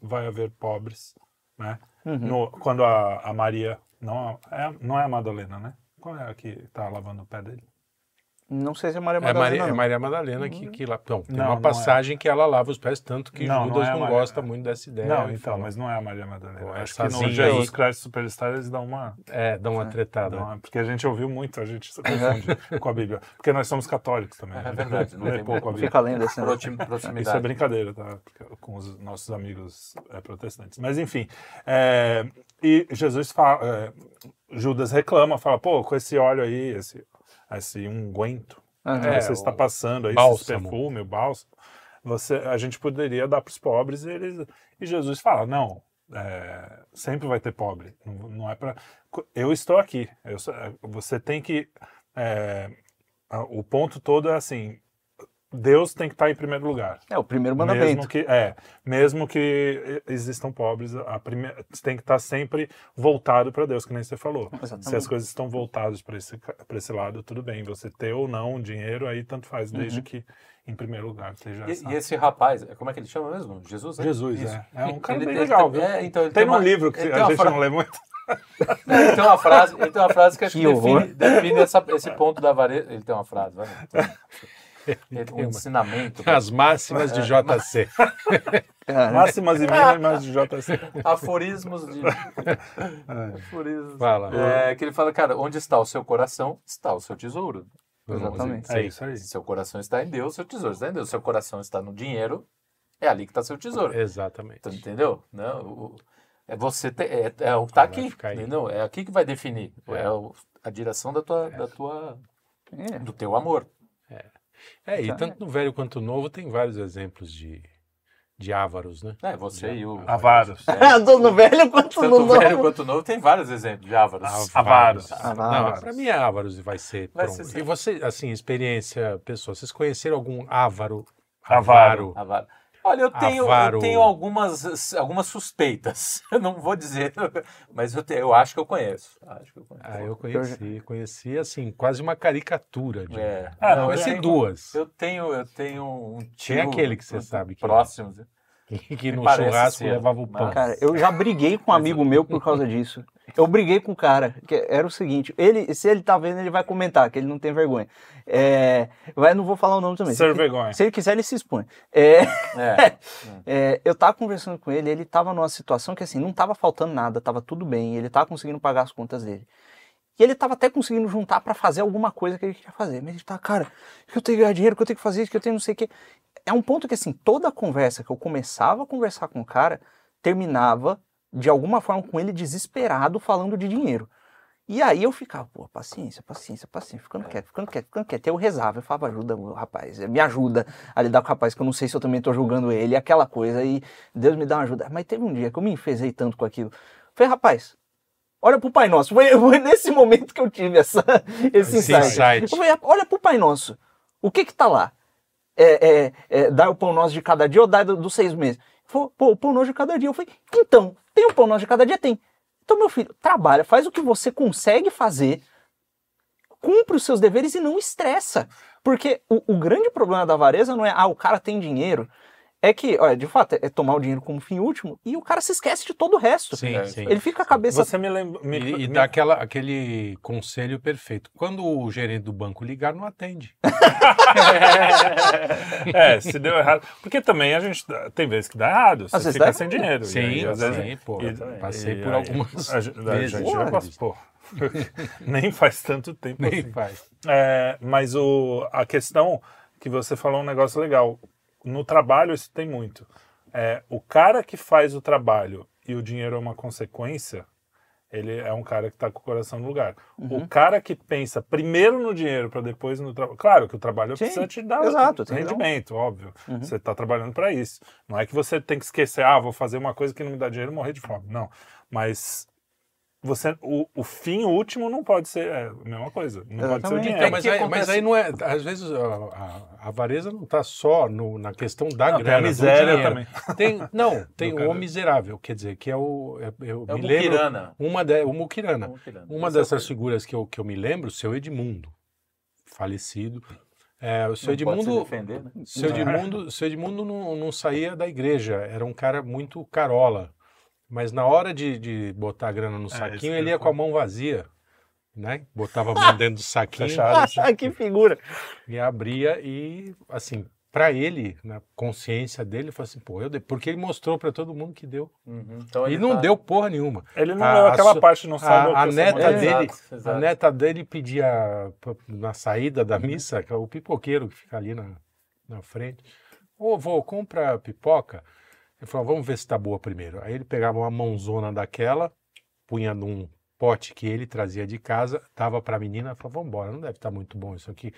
vai, haver pobres. Né? Uhum. No- quando a, a Maria. Não é, não é a Madalena, né? Qual é a que está lavando o pé dele? Não sei se é Maria É Madalena. Maria, é não. Maria Madalena que, que lá. Não, tem Não, uma não passagem que ela lava os pés, tanto que Não, não Judas é a não, gosta muito dessa ideia. não, então, mas não é a Maria Madalena. Pô, Acho que no Jesus aí- Christ Superstar eles dão uma. É, dá uma tretada. dão uma- porque a gente ouviu muito, a gente se confunde com a Bíblia. Porque nós somos católicos também. É né? verdade, não tem pouco a Bíblia. Fica lendo assim. né? Proxim- Isso é Proximidade. brincadeira, tá? Com os nossos amigos é, protestantes. Mas enfim, é, e Jesus fala, é, Judas reclama, fala, pô, com esse óleo aí, esse, esse unguento Aham. que É, você está o passando aí, esse perfume, o bálsamo, você, a gente poderia dar para os pobres e, eles, e Jesus fala, não, é, sempre vai ter pobre, não, não é para... Eu estou aqui, eu, você tem que... É, o ponto todo é assim, Deus tem que estar em primeiro lugar. É o primeiro mandamento. Mesmo que, é, mesmo que existam pobres, a primeira, tem que estar sempre voltado para Deus, que nem você falou. Exatamente. Se as coisas estão voltadas para esse, esse lado, tudo bem. Você ter ou não dinheiro, aí tanto faz, desde Uhum. que em primeiro lugar seja E, e esse rapaz, como é que ele chama mesmo? Jesus? né? Jesus, Isso. é. É um cara Ele bem tem- legal, tem- viu? é, então, Tem, tem um uma- livro que a gente fra- não lê muito. Ele tem uma frase, ele tem uma frase que acho que, Que horror. define, define essa- esse ponto da avareza. Ele tem uma frase, vai. Tem um uma- ensinamento. As máximas de JC. Cara, Máximas e mínimas de JC. Aforismos de. Aforismos. Fala. É, que ele fala, cara, onde está o seu coração, está o seu tesouro. Exatamente. É isso aí. Se seu coração está em Deus, seu tesouro está em Deus. Se seu coração está no dinheiro, é ali que está seu tesouro. Exatamente. Tu entendeu? Não, o- é você te- é, é o que tá Vai aqui, entendeu? É aqui que vai definir. É, É. o- a direção da tua, da tua, é. do teu amor. É, e Tá. tanto no velho quanto no novo tem vários exemplos de, de ávaros, né? É, você e o Avaros. É, Tanto no velho quanto tanto no o velho novo. quanto novo tem vários exemplos de ávaros. Avaros. Avaros. Não, pra mim é ávaros e vai ser. Vai pronto. ser E você, assim, experiência pessoal, vocês conheceram algum ávaro? Avaro. Avaro. Olha, eu tenho, Avaro. eu tenho algumas, algumas suspeitas. Eu não vou dizer, mas eu, te- eu acho que eu conheço. Acho que eu conheço. Ah, eu conheci, conheci assim, quase uma caricatura de. É. Ah, Não, eu Conheci tenho- duas. Eu tenho, eu tenho um tio. É aquele que você sabe que é? Que no Parece churrasco ser, levava o pão. Cara, eu já briguei com um amigo meu por causa disso. Eu briguei com o cara, que era o seguinte, ele, se ele tá vendo, ele vai comentar, que ele não tem vergonha. É, vai, não vou falar o nome também. Ser vergonha. Se ele quiser, ele se expõe. É, É. é, eu tava conversando com ele, ele tava numa situação que assim, não tava faltando nada, tava tudo bem, ele tava conseguindo pagar as contas dele. E ele tava até conseguindo juntar pra fazer alguma coisa que ele queria fazer. Mas ele tá, cara, que eu tenho que ganhar dinheiro, que eu tenho que fazer isso, que eu tenho não sei o quê. É um ponto que assim, toda a conversa que eu começava a conversar com o cara, terminava de alguma forma com ele desesperado falando de dinheiro. E aí eu ficava, pô, paciência, paciência, paciência, ficando quieto, ficando quieto, ficando quieto. Eu rezava, eu falava, ajuda rapaz, me ajuda a lidar com o rapaz, que eu não sei se eu também tô julgando ele, aquela coisa, e Deus me dá uma ajuda. Mas teve um dia que eu me enfezei tanto com aquilo. Falei, rapaz, olha pro Pai Nosso. Foi, foi nesse momento que eu tive essa, esse Esse insight. insight. Eu falei, olha pro Pai Nosso. O que que tá lá? É, é, é, dar o pão nosso de cada dia ou do- dos seis meses? Falou, pô, o pão nosso de cada dia. Eu falei, então, tem o pão nosso de cada dia? Tem. Então, meu filho, trabalha, faz o que você consegue fazer, cumpre os seus deveres e não estressa. Porque o, o grande problema da avareza não é, ah, o cara tem dinheiro. É que, olha, de fato, é tomar o dinheiro como fim último e o cara se esquece de todo o resto. Sim, É, sim. Ele fica com a cabeça. Você me lembra. me- E, e me- dá aquela, aquele conselho perfeito. Quando o gerente do banco ligar, não atende. É, se deu errado. Porque também a gente. Tem vezes que dá errado. Você Às vezes fica dá sem dinheiro. Sim, e aí, às vezes, sim, pô. e- Passei e por algumas A, gente- a vezes. gente já passou. Pô, nem faz tanto tempo Nem assim. faz. É, mas o, a questão que você falou é um negócio legal. No trabalho isso tem muito. É, o cara que faz o trabalho e o dinheiro é uma consequência, ele é um cara que está com o coração no lugar. Uhum. O cara que pensa primeiro no dinheiro para depois no trabalho. Claro que o trabalho Sim, precisa te dar exato, rendimento, óbvio. Uhum. Você está trabalhando para isso. Não é que você tem que esquecer, ah, vou fazer uma coisa que não me dá dinheiro e morrer de fome. Não. Mas você, o, o fim último não pode ser é, a mesma coisa. Não pode ser o Exatamente. dinheiro. Então, mas, que aí, mas aí não é. Às vezes a, a- a avareza não está só no- na questão da Não, tem grana. a do miséria também. Tem, não, tem o cara. miserável, quer dizer, que é o. é- Eu É o me lembro. Mukirana. Uma de, o Mukirana. Mukirana. Uma Esse é o dessas figuras que eu, que eu me lembro, o seu Edmundo, falecido. É, o seu Não pode se Edmundo, defender, né? seu Edmundo, seu Edmundo não, não saía da igreja, era um cara muito carola. Mas na hora de, de botar a grana no isso saquinho, ele ia com a mão vazia. Né? Botava a mão dentro do saquinho Fechado. assim. que figura. e abria e, assim, para ele, na consciência dele, ele falou assim, pô, eu dei, porque ele mostrou para todo mundo que deu. Uhum. Então E não tá- deu porra nenhuma. Ele não A- leu a aquela su- parte, não sabe a- o que a neta mulher- dele- Exato, exato. A neta dele pedia, na saída da missa, que é o pipoqueiro que fica ali na, na frente, ô vô, compra pipoca. Ele falou, vamos ver se tá boa primeiro. Aí ele pegava uma mãozona daquela, punha num pote que ele trazia de casa, dava pra menina, falou, vamos embora, não deve estar muito bom isso aqui.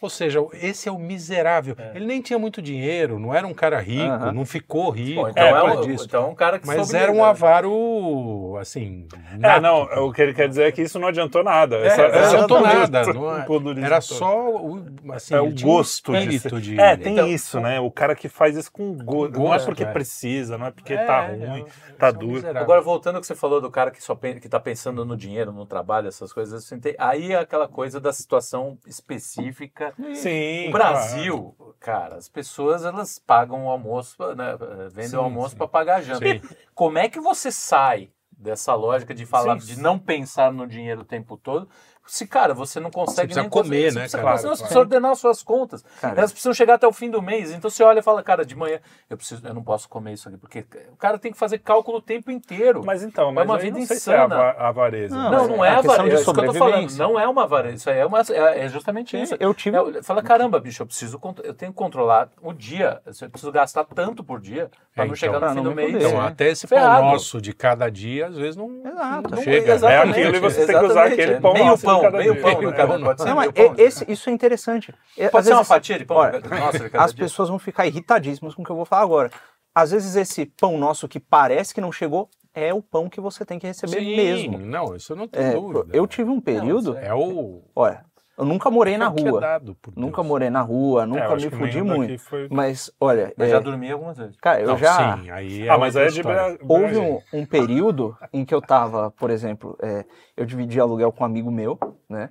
Ou seja, esse é o miserável. Ele nem tinha muito dinheiro, não era um cara rico, Aham. não ficou rico. Bom, então, é causa um, disso. então é um cara que Mas era um lidar. avaro, assim. É, não, o que ele quer dizer é que isso não adiantou nada. É, Essa- não adiantou nada. não é- era só o, assim, É o tinha um gosto de. É, tem Então, isso, né? O cara que faz isso com gosto. Não é gosto, porque é. precisa, não é porque É, tá é, ruim, é, tá é duro. miserável. Agora, voltando ao que você falou do cara que só que tá pensando no dinheiro, no trabalho, essas coisas, assim, tem- aí é aquela coisa da situação específica. Sim. O Brasil, cara, as pessoas elas pagam o almoço, né, vendem Sim, o almoço para pagar a janta. Sim. Como é que você sai dessa lógica de falar, Sim. de não pensar no dinheiro o tempo todo? Se, cara, você não consegue precisa nem comer, você né, cara? Você Claro, precisa ordenar as suas contas. Cara. Elas precisam chegar até o fim do mês. Então você olha e fala, cara, de manhã eu preciso, eu não posso comer isso aqui, porque o cara tem que fazer cálculo o tempo inteiro. Mas então, mas uma aí vida não sei se é insana. ava- avareza. Não, Não, não é é avareza. É isso que eu tô falando. Não é uma avareza. Isso aí é, uma, é, é justamente isso. Eu tive. É, fala, caramba, bicho, eu preciso eu tenho que controlar o dia. Eu preciso gastar tanto por dia para É, não então. chegar no fim do mês. fuder. Então, É. até esse pão nosso de cada dia, às vezes não, Exato. não chega. exatamente, É aquilo e você tem que usar aquele pão de pão, cada meio dia. pão Meio pão. pode ser Não, meio pão. e- esse, isso é interessante. É, Pode às ser uma vezes- fatia de pão? Olha, Nossa, de as dia. pessoas vão ficar irritadíssimas com o que eu vou falar agora. Às vezes esse pão nosso que parece que não chegou é o pão que você tem que receber Sim, mesmo. Não, isso eu não tenho É, dúvida. eu tive um período, isso É o. olha, eu nunca morei na é é rua. dado Nunca morei na rua, É, nunca acho me fudi muito. foi- Mas, olha, Mas é, já dormi algumas vezes. cara, eu Não, já. Sim, aí é Ah, mas aí é de Houve um, um período em que eu tava, por exemplo, é, eu dividi aluguel com um amigo meu, né?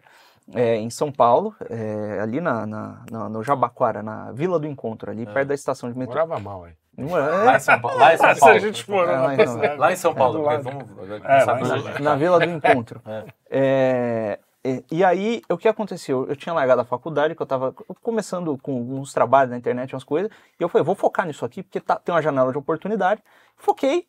é, em São Paulo, é, ali na, na- na- no Jabaquara, na Vila do Encontro, ali perto da estação de metrô. Morava mal, aí. Não é- Lá em São Paulo. Lá em São Se Paulo. a gente for É, lá em São- Lá em São Paulo. vamos, É, sabe, lá em- na Vila do Encontro. É. É, e, e aí, o que aconteceu? Eu tinha largado a faculdade, que eu estava começando com uns trabalhos na internet, umas coisas, e eu falei, vou focar nisso aqui, porque tá- tem uma janela de oportunidade. Foquei,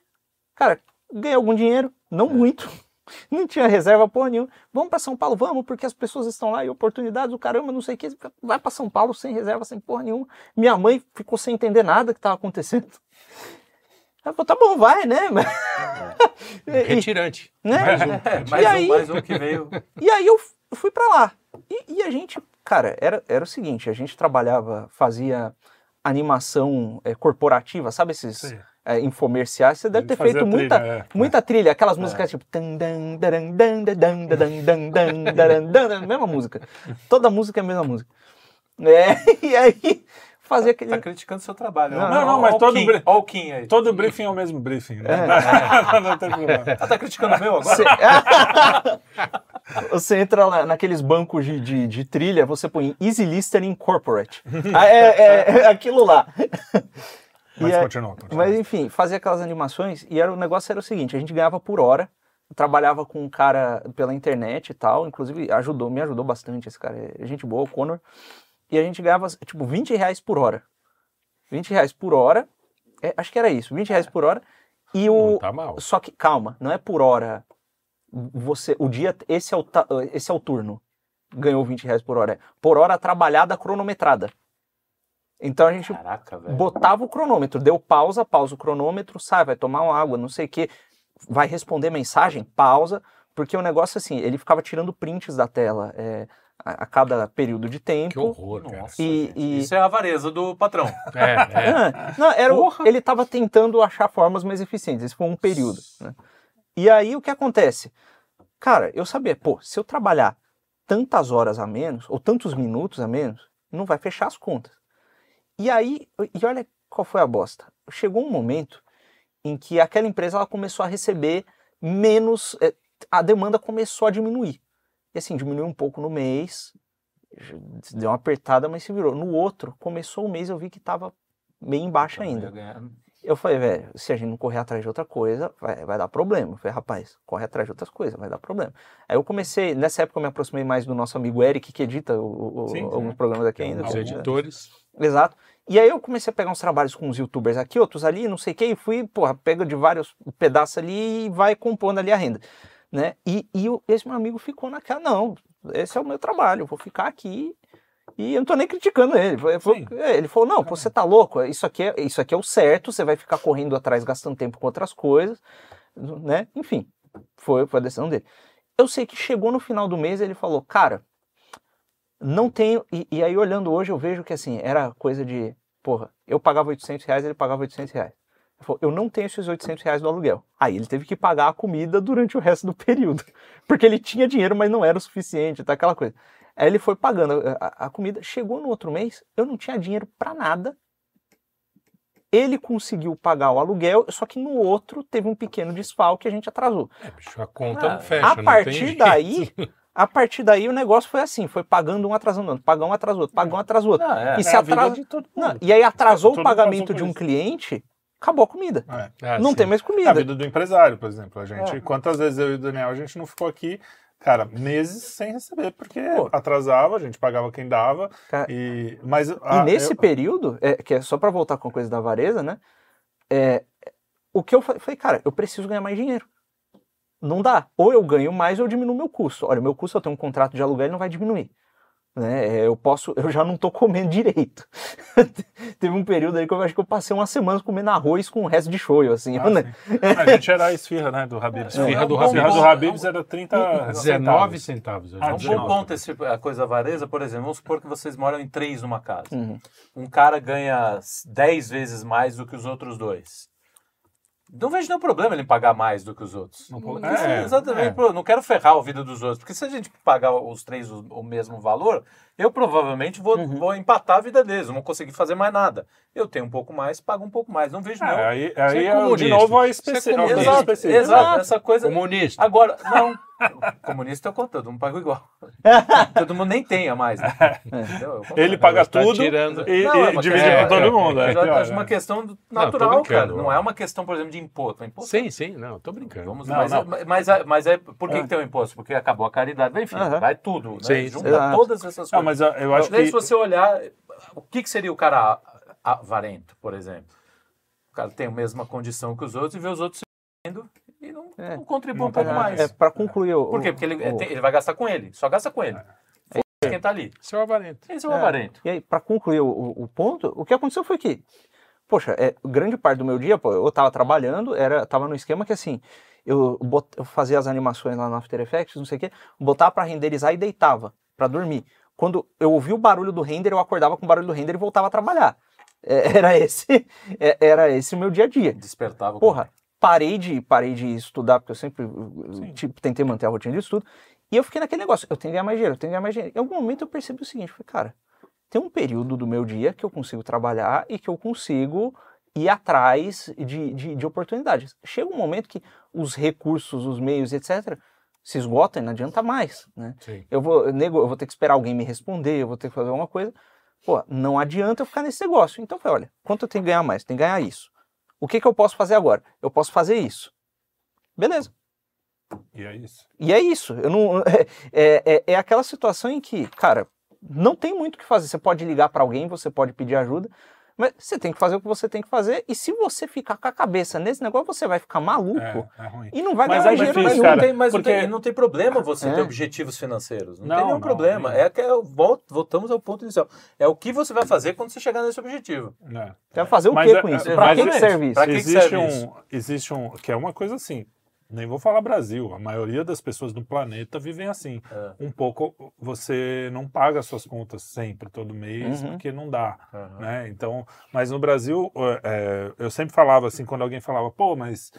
cara, ganhei algum dinheiro, não muito, não tinha reserva porra nenhuma. Vamos para São Paulo, vamos, porque as pessoas estão lá e oportunidades, o caramba, não sei o que, vai para São Paulo sem reserva, sem porra nenhuma. Minha mãe ficou sem entender nada que estava acontecendo. Falou, tá bom, vai, né? E- Retirante. né? Mais um. É, E mais, aí- um, mais um que veio. E aí eu fui pra lá. E, e a gente, cara, era, era o seguinte, a gente trabalhava, fazia animação é, corporativa, sabe esses Sim. é, infomerciais? Você deve ter feito trilha, muita, é. muita trilha, aquelas músicas tipo... mesma música. Toda música é a mesma música. É, e aí fazia aquele... Tá criticando seu trabalho. Não, ó. não, Ó, mas o todo Kim, Kim aí. Todo briefing é o mesmo briefing, né? não tem problema. Ah, tá criticando o meu agora? Você, Você entra lá naqueles bancos de, de, de trilha, você põe Easy Listening Corporate. Ah, é, é- é aquilo lá. Mas aí- continua, continua. Mas enfim, fazia aquelas animações e era, o negócio era o seguinte: a gente ganhava por hora, trabalhava com um cara pela internet e tal, inclusive ajudou, me ajudou bastante esse cara, é gente boa, o Conor. E a gente ganhava tipo 20 reais por hora. 20 reais por hora, é, acho que era isso, 20 reais por hora. E o, Não tá mal. só que calma, não é por hora. Você, o dia, esse é o, esse é o turno. Ganhou 20 reais por hora. É por hora trabalhada cronometrada. Então a gente Caraca, botava o cronômetro, deu pausa, pausa o cronômetro, sai, vai tomar uma água, não sei o que, vai responder mensagem, pausa, porque o negócio assim, ele ficava tirando prints da tela é, a, a cada período de Que tempo. horror, cara. Nossa, E- e- Isso é a avareza do patrão. É, é. Ah, não, era o- ele estava tentando achar formas mais eficientes. Esse foi um período. né? E aí o que acontece? Cara, eu sabia, pô, se eu trabalhar tantas horas a menos, ou tantos minutos a menos, não vai fechar as contas. E aí, e olha qual foi a bosta. Chegou um momento em que aquela empresa ela começou a receber menos, eh, a demanda começou a diminuir. E assim, diminuiu um pouco no mês, deu uma apertada, mas se virou. No outro, começou o mês, eu vi que estava bem embaixo ainda. Eu falei, velho, se a gente não correr atrás de outra coisa, vai, vai dar problema. Eu falei, rapaz, corre atrás de outras coisas, vai dar problema. Aí eu comecei, nessa época eu me aproximei mais do nosso amigo Eric, que edita o- o- Sim, sim. alguns programas aqui ainda. Os né? editores. Exato. E aí eu comecei a pegar uns trabalhos com uns youtubers aqui, outros ali, não sei o que, e fui, porra, pega de vários pedaços ali e vai compondo ali a renda. Né? E, e o- esse meu amigo ficou naquela, não, esse é o meu trabalho, eu vou ficar aqui e eu não tô nem criticando ele. Ele falou, é, ele falou não, pô, você tá louco, isso aqui, é, isso aqui é o certo, você vai ficar correndo atrás, gastando tempo com outras coisas, né? Enfim, foi, foi a decisão dele. Eu sei que chegou no final do mês ele falou, cara, não tenho. E, e aí, olhando hoje, eu vejo que assim, era coisa de. Porra, eu pagava 800 reais, ele pagava 800 reais. Ele falou, eu não tenho esses 800 reais do aluguel. Aí ele teve que pagar a comida durante o resto do período. Porque ele tinha dinheiro, mas não era o suficiente, tá aquela coisa. Aí ele foi pagando a, a comida. Chegou no outro mês, eu não tinha dinheiro para nada. Ele conseguiu pagar o aluguel, só que no outro teve um pequeno desfalque que a gente atrasou. É, bicho, a conta Ah, não fecha. a partir daí, a partir daí o negócio foi assim, foi pagando um atrasando outro, pagar um atrasou outro, pagar um atrasou outro. Não, é. E se É atrasa, todo Não, e aí atrasou o pagamento de um cliente, acabou a comida. É. Ah, não sim. tem mais É a comida. vida do empresário, por exemplo. A gente, É. quantas vezes eu e o Daniel, a gente não ficou aqui, cara, meses sem receber, porque Pô. atrasava, a gente pagava quem dava. Cara, E, mas, E ah, nesse eu- período, é, que é só para voltar com a coisa da avareza, né? É, o que eu fa- falei, cara, eu preciso ganhar mais dinheiro. Não dá. Ou eu ganho mais ou eu diminuo meu custo. Olha, meu custo eu tenho um contrato de aluguel ele não vai diminuir. Né? É, Eu posso, eu já não tô comendo direito. Teve um período aí que eu acho que eu passei uma semana comendo arroz com o resto de shoyu, assim, Ah, né? A gente era a esfirra, né, do Habib's. Esfirra do A esfirra do Habib's. Habib's era 30 19 centavos. centavos. Ah, É um bom ponto esse, a coisa avareza, por exemplo, vamos supor que vocês moram em três numa casa. Uhum. Um cara ganha 10 vezes mais do que os outros dois. Não vejo nenhum problema ele pagar mais do que os outros. Não é, exatamente, é. não quero ferrar a vida dos outros, porque se a gente pagar os três o, o mesmo valor, eu provavelmente vou, Uhum. vou empatar a vida deles, não vou conseguir fazer mais nada. Eu tenho um pouco mais, pago um pouco mais, não vejo É, não. aí, Você aí é é, de novo a Você é comunista. a Exato, específica. exato, essa coisa. Comunista. Agora, não. Comunista eu conto, todo mundo paga igual. todo mundo nem tenha mais. Né? Ele paga Tá tudo tirando. e, Não, e é divide com todo é, mundo. Eu é acho uma é. questão natural, brincando. cara. Não é uma questão, por exemplo, de imposto. Imposto Sim, sim, não, tô brincando. Vamos, Não, mas, não. É, mas, é- mas é por que, É. que tem o imposto? Porque acabou a caridade, enfim, Aham. vai tudo, né? Sim, Junta todas essas Não, coisas. Mas eu, acho que... se você olhar, o que, que seria o cara avarento, por exemplo? O cara tem a mesma condição que os outros e vê os outros se vendo e não, É. não contribui Não um pouco mais. É, para concluir o. Por quê? Porque ele, o- tem- ele vai gastar com ele, só gasta com ele. Foda-se quem tá ali. Seu avarento. Esse é o É. avarento. E aí, para concluir o, o- o ponto, o que aconteceu foi que, poxa, é, grande parte do meu dia, pô, eu tava trabalhando, era, tava no esquema que assim, eu, bot- eu fazia as animações lá no After Effects, não sei o quê, botava para renderizar e deitava para dormir. Quando eu ouvia o barulho do render, eu acordava com o barulho do render e voltava a trabalhar. É, era esse, é, era esse o meu dia a dia. Despertava. Porra, parei de, parei de estudar, porque eu sempre tipo, tentei manter a rotina de estudo. E eu fiquei naquele negócio, eu tenho que ganhar mais dinheiro, eu tenho que ganhar mais dinheiro. Em algum momento eu percebi o seguinte, falei, cara, tem um período do meu dia que eu consigo trabalhar e que eu consigo ir atrás de, de, de oportunidades. Chega um momento que os recursos, os meios, etc., se esgotam e não adianta mais, né? Sim. Eu vou, nego, eu vou ter que esperar alguém me responder, eu vou ter que fazer alguma coisa. Pô, não adianta eu ficar nesse negócio. Então falei, olha, quanto eu tenho que ganhar mais? Tem que ganhar isso. O que, que eu posso fazer agora? Eu posso fazer isso. Beleza. E é isso. E é isso. Eu não, é, é, é aquela situação em que, cara, não tem muito o que fazer. Você pode ligar para alguém, você pode pedir ajuda, mas você tem que fazer o que você tem que fazer. E se você ficar com a cabeça nesse negócio, você vai ficar maluco É, é e não vai Mas ganhar é dinheiro difícil, nenhum. cara. não tem, mas porque- não, tem, não tem problema você É. ter objetivos financeiros. Não, Não, tem nenhum não, problema. É que eu volto, voltamos ao ponto inicial. É o que você vai fazer quando você chegar nesse objetivo. né? Você vai fazer o Mas que é- com isso? é- Pra que, que é- serve isso? existe serve um, isso? existe um, que é uma coisa assim. Nem vou falar Brasil, a maioria das pessoas do planeta vivem assim. É. Um pouco você não paga suas contas sempre, todo mês, Uhum. porque não dá, Aham. né? Então, mas no Brasil, é, eu sempre falava assim, quando alguém falava, pô, mas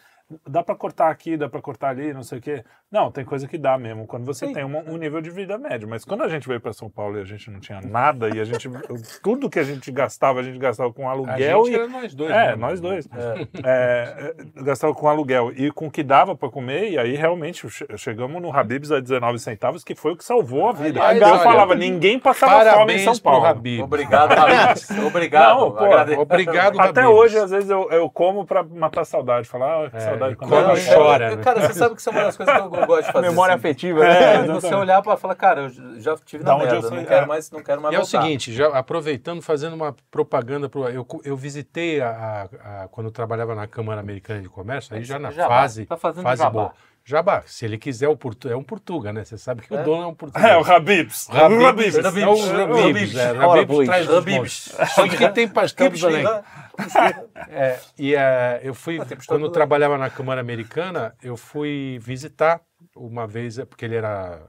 dá para cortar aqui, dá para cortar ali, não sei o quê. Não, tem coisa que dá mesmo, quando você Sim. tem uma- um nível de vida médio. Mas quando a gente veio para São Paulo e a gente não tinha nada, e a gente, tudo que a gente gastava, a gente gastava com A aluguel gente e era nós dois. é, né? nós dois. É. É, é, gastava com aluguel e com o que dava para comer, e aí realmente che- chegamos no Habib's a 19 centavos, que foi o que salvou a vida. Aliás, eu olha, falava, ninguém passava fome em São Paulo. Habib. Obrigado, Habibs. Obrigado. Não, pô, Obrigado, Até Habib's. hoje, às vezes, eu, eu como para matar a saudade. Falar, ah, que É, saudade. Quando eu era chora. né? Cara, você sabe que isso é uma das coisas que eu gosto de fazer. Memória assim. afetiva, É, né? É, exatamente. você olhar para falar, cara, eu já tive Da na eu merda, saí, não quero é. mais, não quero mais E é o voltar. seguinte, já aproveitando, fazendo uma propaganda pro. Eu, eu visitei a, a- a- quando eu trabalhava na Câmara Americana de Comércio, aí já na Jabá, fase, tá fazendo fase jabá. boa. Jabá, se ele quiser o portu, é um portuga, né? Você sabe que É. o dono é um português. É, o Habib's. Habib's, é o Habib's. Habib's, Habib's. é, pois. traz montes. Só que tem pastel do. Esfirra. É, e é, eu fui, Ah, quando do eu trabalhava na Câmara Americana, eu fui visitar uma vez, é, porque ele era,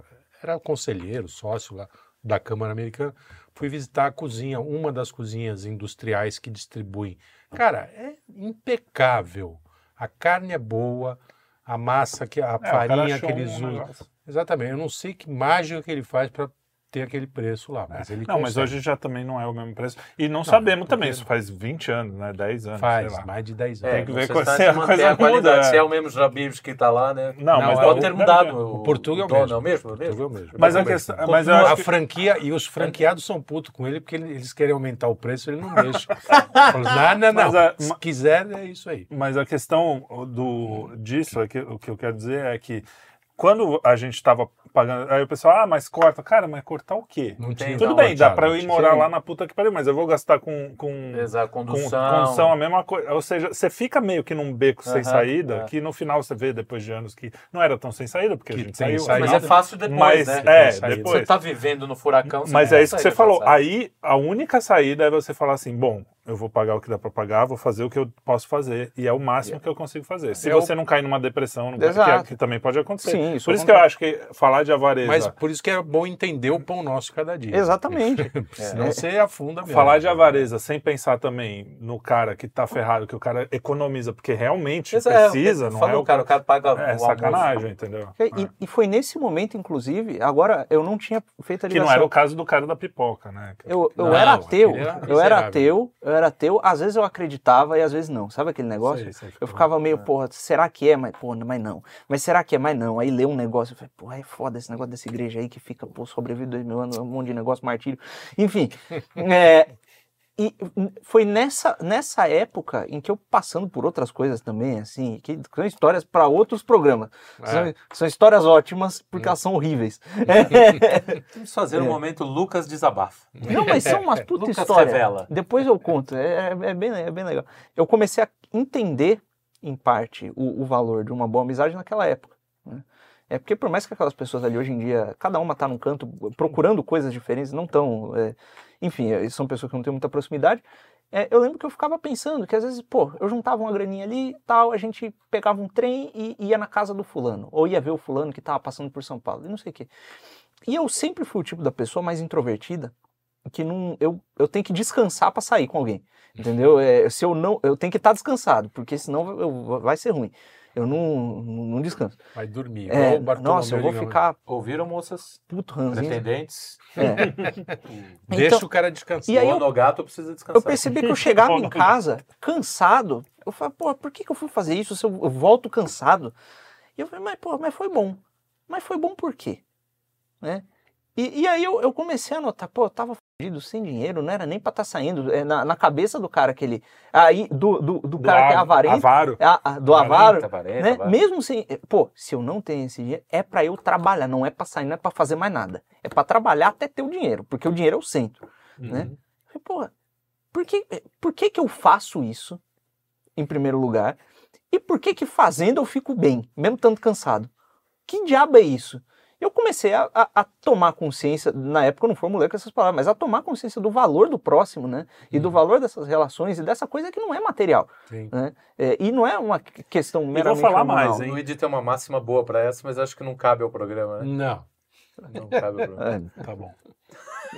era conselheiro, sócio lá da Câmara Americana, fui visitar a cozinha, uma das cozinhas industriais que distribuem. Cara, é impecável. A carne é boa, a massa, que a É, farinha que eles usam. Exatamente. Eu não sei que mágica que ele faz para ter aquele preço lá, mas ele Não, mas consegue. hoje já também não é o mesmo preço. E não, sabemos porque- também, isso faz 20 anos, né? 10 anos, faz sei lá. mais de 10 É, anos. Tem que não ver qual- se se a coisa a qualidade, muda, se é. é o mesmo Jabibs que tá lá, né? Não, Não, mas é Pode o- ter mudado. O Portugal mesmo. é o mesmo, é o mesmo. Portugal mesmo. Mas a questão, mesmo. mas eu a que, franquia e os franqueados são putos com ele porque ele- eles querem aumentar o preço, ele não deixa. Não, não, não. Mas a- Se quiser, é isso aí. mas a questão do disso é que o que eu quero dizer é que quando a gente estava pagando, aí o pessoal, ah, mas corta, cara, mas cortar o quê? Não tinha Tudo não, bem, dá para eu ir morar lá na puta que pariu, mas eu vou gastar com com Exato, com condução. condução a mesma coisa. Ou seja, você fica meio que num beco sem saída, é. que no final você vê depois de anos que não era tão sem saída, porque Que a gente tem saiu. saída. Mas é fácil depois, Mas né? é, Tem depois. Você tá vivendo no furacão. você Mas tem é isso que você falou. Aí a única saída é você falar assim: bom, eu vou pagar o que dá pra pagar, vou fazer o que eu posso fazer. E é o máximo que eu consigo fazer. Se É o- você não cair numa depressão, não- que, Exato. que também pode acontecer. Sim, isso Por isso que eu acho que falar de avareza. Mas por isso que é bom entender o pão nosso cada dia. Exatamente. Senão você afunda mesmo. Falar de avareza sem pensar também no cara que tá ferrado, que o cara economiza, porque realmente é- precisa, não falou, é o cara, o cara paga É o sacanagem, entendeu? E, e- e foi nesse momento, inclusive, agora eu não tinha feito a Que ligação. não era o caso do cara da pipoca, né? Eu, eu Não, era ateu, eu era ateu, eu era ateu, às vezes eu acreditava e às vezes não. Sabe aquele negócio? Sei, sei, Eu ficou- ficava meio, porra, será que é? Mas, pô, mas não. Mas será que é? Mas não. Aí leu um negócio, eu falei, porra, é foda esse negócio dessa igreja aí que fica, pô, sobrevive dois mil anos, um monte de negócio, martírio. Enfim, é, e foi nessa, nessa época em que eu, passando por outras coisas também, assim, que são histórias para outros programas. São, É. são histórias ótimas porque elas são horríveis. Vamos fazer um momento Lucas desabafa. Não, mas são umas puta Lucas história. revela. Depois eu conto. É, é bem, é bem legal. Eu comecei a entender, em parte, o, o valor de uma boa amizade naquela época. né? É porque por mais que aquelas pessoas ali hoje em dia, cada uma tá num canto procurando coisas diferentes, não tão. Enfim, é, são pessoas que não têm muita proximidade. É, eu lembro que eu ficava pensando que às vezes, pô, eu juntava uma graninha ali tal, a gente pegava um trem e ia na casa do fulano, ou ia ver o fulano que tava passando por São Paulo, e não sei o quê. E eu sempre fui o tipo da pessoa mais introvertida, que não, eu, eu tenho que descansar para sair com alguém, entendeu? É, se eu não, eu tenho que estar descansado, porque senão eu- vai ser ruim. Eu não, não, não descanso. Vai dormir. É, o nossa, eu vou Gama. ficar Ouviram, moças? puto ranzinho. Pretendentes? É. Deixa Então- o cara descansar. E aí o eu- Onogato precisa Eu descansar. percebi que eu chegava em casa cansado. Eu falei, pô, por que, que eu fui fazer isso se eu, eu volto cansado? E eu falei, mas, pô, mas foi bom. Mas foi bom por quê? Né? E, e aí eu, eu comecei a notar, pô, eu tava sem dinheiro, não era nem pra estar saindo. É, na, na cabeça do cara que ele. Aí, do, do, do Do cara que é av- avarento. Avaro. a- a- do avaro. Varenta, varenta, né? Mesmo sem. Pô, se eu não tenho esse dinheiro, é pra eu trabalhar, não é pra sair, não é pra fazer mais nada. É pra trabalhar até ter o dinheiro, porque o dinheiro é o centro. né? Uhum. Falei, Porra, por que, por que que eu faço isso, em primeiro lugar? E por que que fazendo eu fico bem, mesmo tanto cansado? Que diabo é isso? Eu comecei a, a- a tomar consciência, na época eu não formulei com essas palavras, mas a tomar consciência do valor do próximo, né? E do valor dessas relações e dessa coisa que não é material, Sim. né? É, e não é uma que- questão vou meramente falar hormonal. mais, hein? O Luigi tem uma máxima boa pra essa, mas acho que não cabe ao programa, né? Não. Não cabe ao programa. É, Tá bom.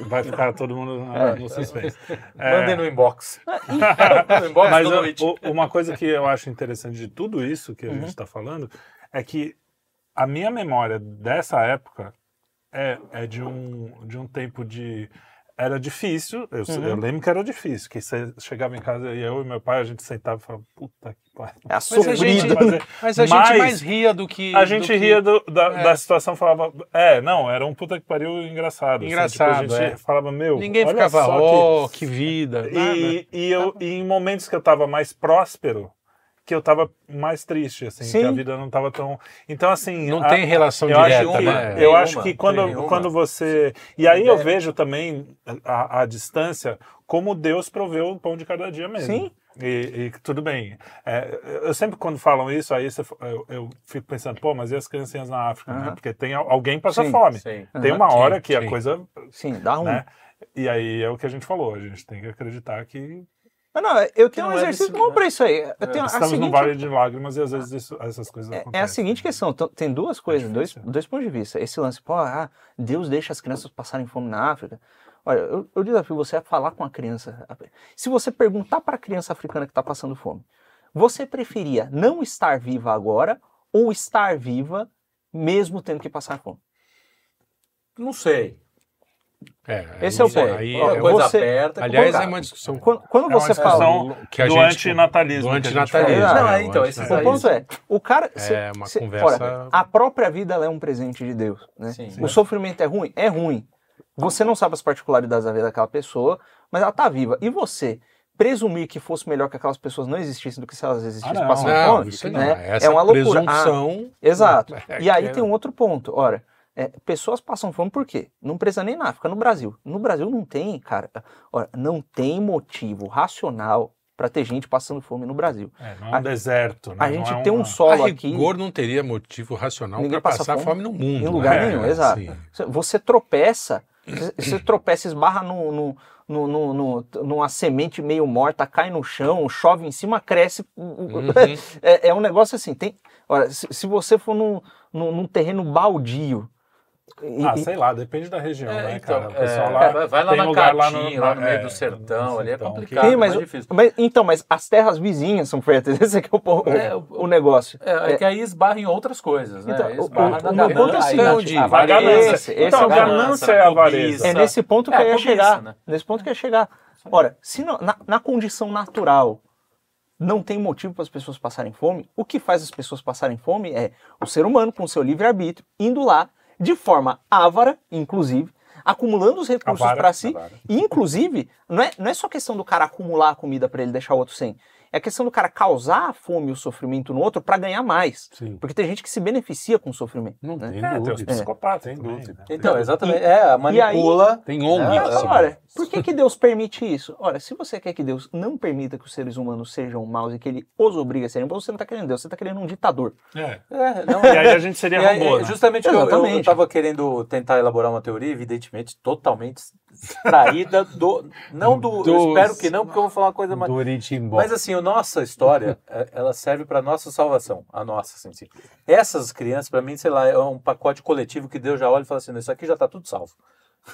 Vai ficar todo mundo na- no suspense. É, Mandem no inbox. no inbox Mas eu- uma coisa que eu acho interessante de tudo isso que a Uhum. gente está falando é que a minha memória dessa época é, é de, um, de um tempo de. Era difícil, eu, Uhum. eu lembro que era difícil, que você chegava em casa e eu e meu pai, a gente sentava e falava, puta que pariu. é a Mas a gente, sofrida. Mas mas a gente mais ria do que. A do gente que- ria do- da, é. da situação, falava, é, não, era um puta que pariu engraçado. assim, Engraçado, tipo, a gente é. falava, meu, Ninguém ficava, só que- oh, que, vida. nada. E, e eu, e em momentos que eu tava mais próspero, que eu tava mais triste, assim, Sim. que a vida não tava tão. Então, assim. Não a- tem relação eu acho direta, que, né? eu acho que quando, quando você. E aí eu vejo também a, a distância como Deus proveu o pão de cada dia mesmo. Sim. E, e tudo bem. É, eu sempre, quando falam isso, aí você- eu, eu fico pensando, pô, mas e as criancinhas na África? né? Aham. Porque tem al- alguém passa Sim, fome. Sim. Tem uma Sim, hora que a sim. coisa Sim, dá ruim. né? E aí é o que a gente falou, a gente tem que acreditar que Mas não, eu tenho não um é exercício desse- bom pra isso aí. Eu tenho a Estamos num seguinte, vale de lágrimas e às vezes isso- essas coisas é, acontecem. é a seguinte questão, então, tem duas coisas, dois, dois pontos de vista. Esse lance, pô, ah, Deus deixa as crianças passarem fome na África. Olha, eu, eu desafio você a falar com a criança. Se você perguntar para a criança africana que está passando fome, você preferia não estar viva agora ou estar viva mesmo tendo que passar fome? Não sei. É, Esse é o ponto. aí é- você- aperta. é aliás, é uma discussão Quando, quando É uma você fala. discussão que a do gente- antinatalismo. do antinatalismo. Não, É, então, eu esses acho O aí- ponto é, o cara. cê- É uma cê- conversa- a própria vida ela é um presente de Deus. Né? Sim. O sofrimento é ruim? É ruim. Você não sabe as particularidades da vida daquela pessoa, mas ela está viva. E você presumir que fosse melhor que aquelas pessoas não existissem do que se elas existissem Ah, não. passando Não, fome? né? É uma loucura. Ah, presunção. Exato. É, E aí é- tem um outro ponto. Ora, é, pessoas passam fome por quê? Não precisa nem na África, no Brasil. No Brasil não tem, cara. Ora, não tem motivo racional para ter gente passando fome no Brasil. É, não é um deserto. Né? A Não gente é tem um uma- solo A aqui. rigor não teria motivo racional para passa passar fome fome, no mundo. Em lugar né? nenhum, exato. Assim, Você tropeça, você- você tropeça, esbarra no, no, no, no- no- numa semente meio morta, cai no chão, chove em cima, cresce. Uhum. É, é um negócio assim. Tem, olha, se, se você for num, num, num terreno baldio. E- Ah, sei lá, depende da região, É, né, então, cara? O pessoal é, lá vai- vai lá tem na lugar Caatinga, lá no meio é, do sertão, ali é sertão, complicado. Sim, mas, mais difícil. mas- então, mas as terras vizinhas são férteis. Esse aqui é o, o- É, o- o negócio. É, é que aí esbarra em outras coisas, né? Então, Aí esbarra o- na o meu ponto é o ganância, seguinte, aí, a ganância. Esse- esse Então, é o ganância é a avareza. É nesse ponto que É, eu ia chegar. né? Nesse ponto que eu ia chegar. Ora, se não- na, na condição natural não tem motivo para as pessoas passarem fome, o que faz as pessoas passarem fome é o ser humano, com seu livre-arbítrio, indo lá de forma ávara, inclusive, acumulando os recursos para si. avara. E, inclusive, não é, não é só questão do cara acumular a comida para ele deixar o outro sem. É questão do cara causar a fome e o sofrimento no outro para ganhar mais. Sim. Porque tem gente que se beneficia com o sofrimento. Não né? tem É, tem os dúvida. psicopatas Sem também, dúvida. né? Então, exatamente. É, manipula. Tem ONG. É, assim. Ora, por que, que Deus permite isso? Ora, se você quer que Deus não permita que os seres humanos sejam maus e que ele os obrigue a serem bons, você não está querendo Deus, você está querendo um ditador. É. É, não, E aí a gente seria E aí, robô, né? Justamente que eu- eu estava querendo tentar elaborar uma teoria, evidentemente, totalmente extraída do. Não do. Eu Dos- espero que não, porque eu vou falar uma coisa mais. Do Oritimbó. Mas assim, a nossa história, é, ela serve para nossa salvação, a nossa, assim, sim. Essas crianças, para mim, sei lá, é um pacote coletivo que Deus já olha e fala assim, isso aqui já tá tudo salvo.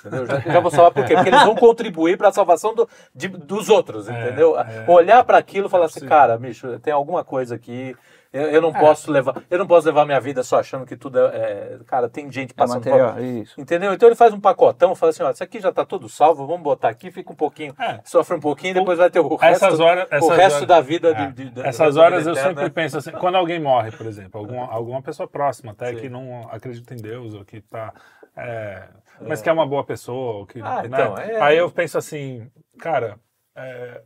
Entendeu? Já, já vou salvar por quê? Porque eles vão contribuir para a salvação do- de- dos outros, entendeu? é. Olhar para aquilo e falar assim, possível. cara, bicho, tem alguma coisa aqui. Eu, eu não posso levar, eu não posso levar minha vida só achando que tudo é, é- cara, tem gente É passando material, fome. isso. Entendeu? Então ele faz um pacotão, fala assim, ó, isso aqui já tá tudo salvo, vamos botar aqui, fica um pouquinho, É. sofre um pouquinho, depois vai ter o Essas resto, horas- o essas resto horas- da vida É. de, de- da- Essas horas eu eterna. sempre penso assim, quando alguém morre, por exemplo, alguma, alguma pessoa próxima até Sim. que não acredita em Deus ou que tá. é, mas que é uma boa pessoa, ou que, Ah, né? então, é- Aí eu penso assim, cara, é,